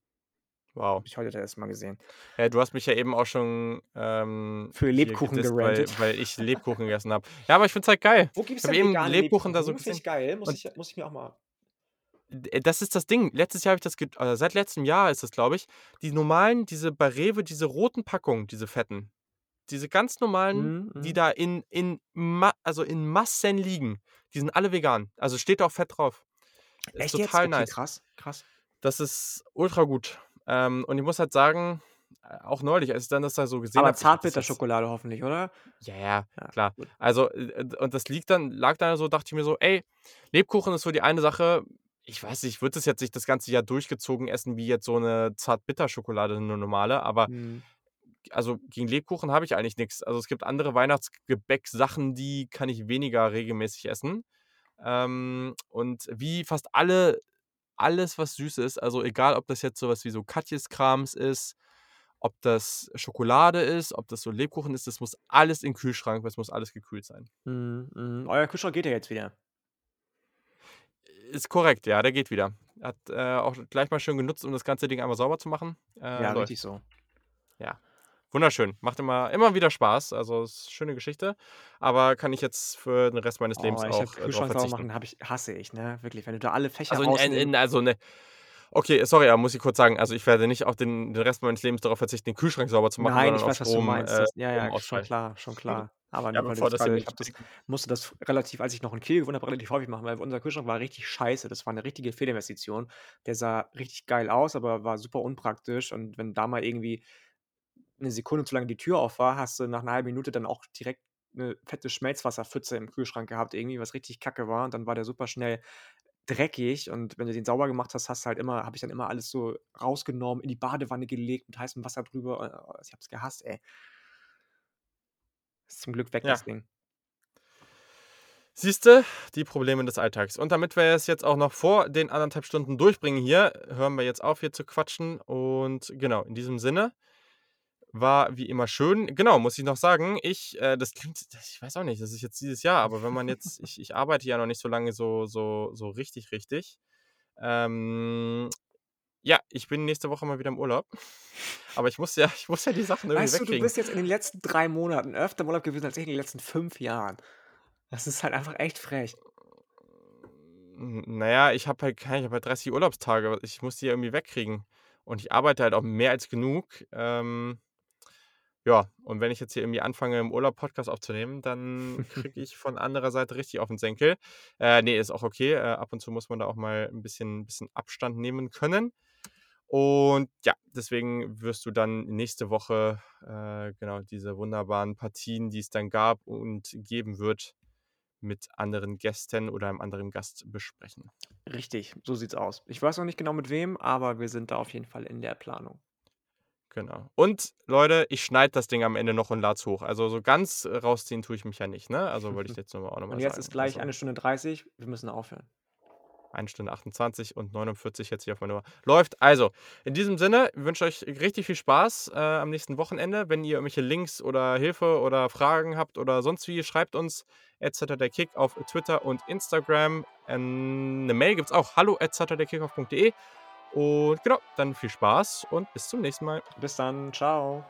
wow. Habe ich heute das erste Mal gesehen. Ja, du hast mich ja eben auch schon ähm, Für Lebkuchen gerantet. weil, weil ich Lebkuchen gegessen habe. Ja, aber ich finde es halt geil. Wo gibt Ich hab eben Lebkuchen da so Finde gesehen. ich geil. Muss ich, muss ich mir auch mal. D- Das ist das Ding. Letztes Jahr habe ich das, äh, seit letztem Jahr ist das, glaube ich, die normalen, diese bei Rewe, diese roten Packungen, diese fetten, diese ganz normalen, Mhm, die mhm. da in, in, also in Massen liegen, die sind alle vegan. Also steht auch Fett drauf. Ist Echt total? Okay, nice. krass, krass. Das ist ultra gut. Ähm, und ich muss halt sagen, äh, auch neulich, als ich dann das da so gesehen Aber habe. jetzt- Zartbitterschokolade hoffentlich, oder? Ja, ja, Ja, klar. gut. Also, äh, und das liegt dann, lag dann so, dachte ich mir so, ey, Lebkuchen ist so die eine Sache. Ich weiß nicht, ich würde es jetzt nicht das ganze Jahr durchgezogen essen, wie jetzt so eine Zart-Bitter-Schokolade, eine normale, aber Mhm. also gegen Lebkuchen habe ich eigentlich nichts. Also es gibt andere Weihnachtsgebäck-Sachen, die kann ich weniger regelmäßig essen. Ähm, und wie fast alle, alles, was süß ist, also egal, ob das jetzt sowas wie so Katjes-Krams ist, ob das Schokolade ist, ob das so Lebkuchen ist, das muss alles in den Kühlschrank, weil es muss alles gekühlt sein. Mhm, mhm. Euer Kühlschrank geht ja jetzt wieder. Ist korrekt, ja, der geht wieder. Hat äh, auch gleich mal schön genutzt, um das ganze Ding einmal sauber zu machen. Äh, ja, läuft. richtig so. Wunderschön. Macht immer, immer wieder Spaß. Also ist eine schöne Geschichte. Aber kann ich jetzt für den Rest meines Lebens Oh, ich auch habe äh, Kühlschrank sauber machen, hab ich, hasse ich, ne? Wirklich. Wenn du da alle Fächer Also, in, in, also ne. Okay, sorry, aber muss ich kurz sagen, also ich werde nicht auf den, den Rest meines Lebens darauf verzichten, den Kühlschrank sauber zu machen, Nein, ich weiß, auf was du Strom, meinst. äh, ja, ja, schon klar, schon klar. Aber Ja, nur bevor das ich das, musste das relativ, als ich noch in Kiel gewohnt habe, relativ häufig machen, weil unser Kühlschrank war richtig scheiße. Das war eine richtige Fehlinvestition. Der sah richtig geil aus, aber war super unpraktisch. Und wenn da mal irgendwie eine Sekunde zu lange die Tür auf war, hast du nach einer halben Minute dann auch direkt eine fette Schmelzwasserpfütze im Kühlschrank gehabt, irgendwie, was richtig kacke war. Und dann war der super schnell dreckig. Und wenn du den sauber gemacht hast, hast du halt immer, habe ich dann immer alles so rausgenommen, in die Badewanne gelegt, mit heißem Wasser drüber. Oh, Ich hab's gehasst, ey. Ist zum Glück weg, Ja. das Ding. Siehste, die Probleme des Alltags. Und damit wir es jetzt auch noch vor den anderthalb Stunden durchbringen hier, hören wir jetzt auf, hier zu quatschen. Und genau, in diesem Sinne war wie immer schön. Genau, muss ich noch sagen, ich, äh, das klingt, ich weiß auch nicht, das ist jetzt dieses Jahr, aber wenn man jetzt, ich, ich arbeite ja noch nicht so lange so, so, so richtig, richtig. Ähm, ja, ich bin nächste Woche mal wieder im Urlaub. Aber ich muss ja, ich muss ja die Sachen irgendwie Weißt du, du wegkriegen. bist jetzt in den letzten drei Monaten öfter im Urlaub gewesen als ich in den letzten fünf Jahren. Das ist halt einfach echt frech. Naja, ich habe halt, keine- ich halt 30 Urlaubstage. Ich muss die ja irgendwie wegkriegen. Und ich arbeite halt auch mehr als genug. Ähm, ja, und wenn ich jetzt hier irgendwie anfange, im Urlaub Podcast aufzunehmen, dann kriege ich von anderer Seite richtig auf den Senkel. Äh, nee, ist auch okay. Äh, ab und zu muss man da auch mal ein bisschen, bisschen Abstand nehmen können. Und ja, deswegen wirst du dann nächste Woche äh, genau diese wunderbaren Partien, die es dann gab und geben wird, mit anderen Gästen oder einem anderen Gast besprechen. Richtig, so sieht's aus. Ich weiß noch nicht genau mit wem, aber wir sind da auf jeden Fall in der Planung. Genau. Und Leute, ich schneide das Ding am Ende noch und lade hoch. Also so ganz rausziehen tue ich mich ja nicht, ne? Also wollte ich jetzt nochmal auch nochmal Und sagen. jetzt ist gleich also, eine Stunde 30. Wir müssen aufhören. 1 Stunde 28 und 49 jetzt hier auf meiner Uhr. Läuft. Also, in diesem Sinne, ich wünsche euch richtig viel Spaß äh, am nächsten Wochenende. Wenn ihr irgendwelche Links oder Hilfe oder Fragen habt oder sonst wie, schreibt uns der Kick auf Twitter und Instagram. Ähm, eine Mail gibt es auch. Hallo at saturdayKickoff.de. Und genau, dann viel Spaß und bis zum nächsten Mal. Bis dann. Ciao.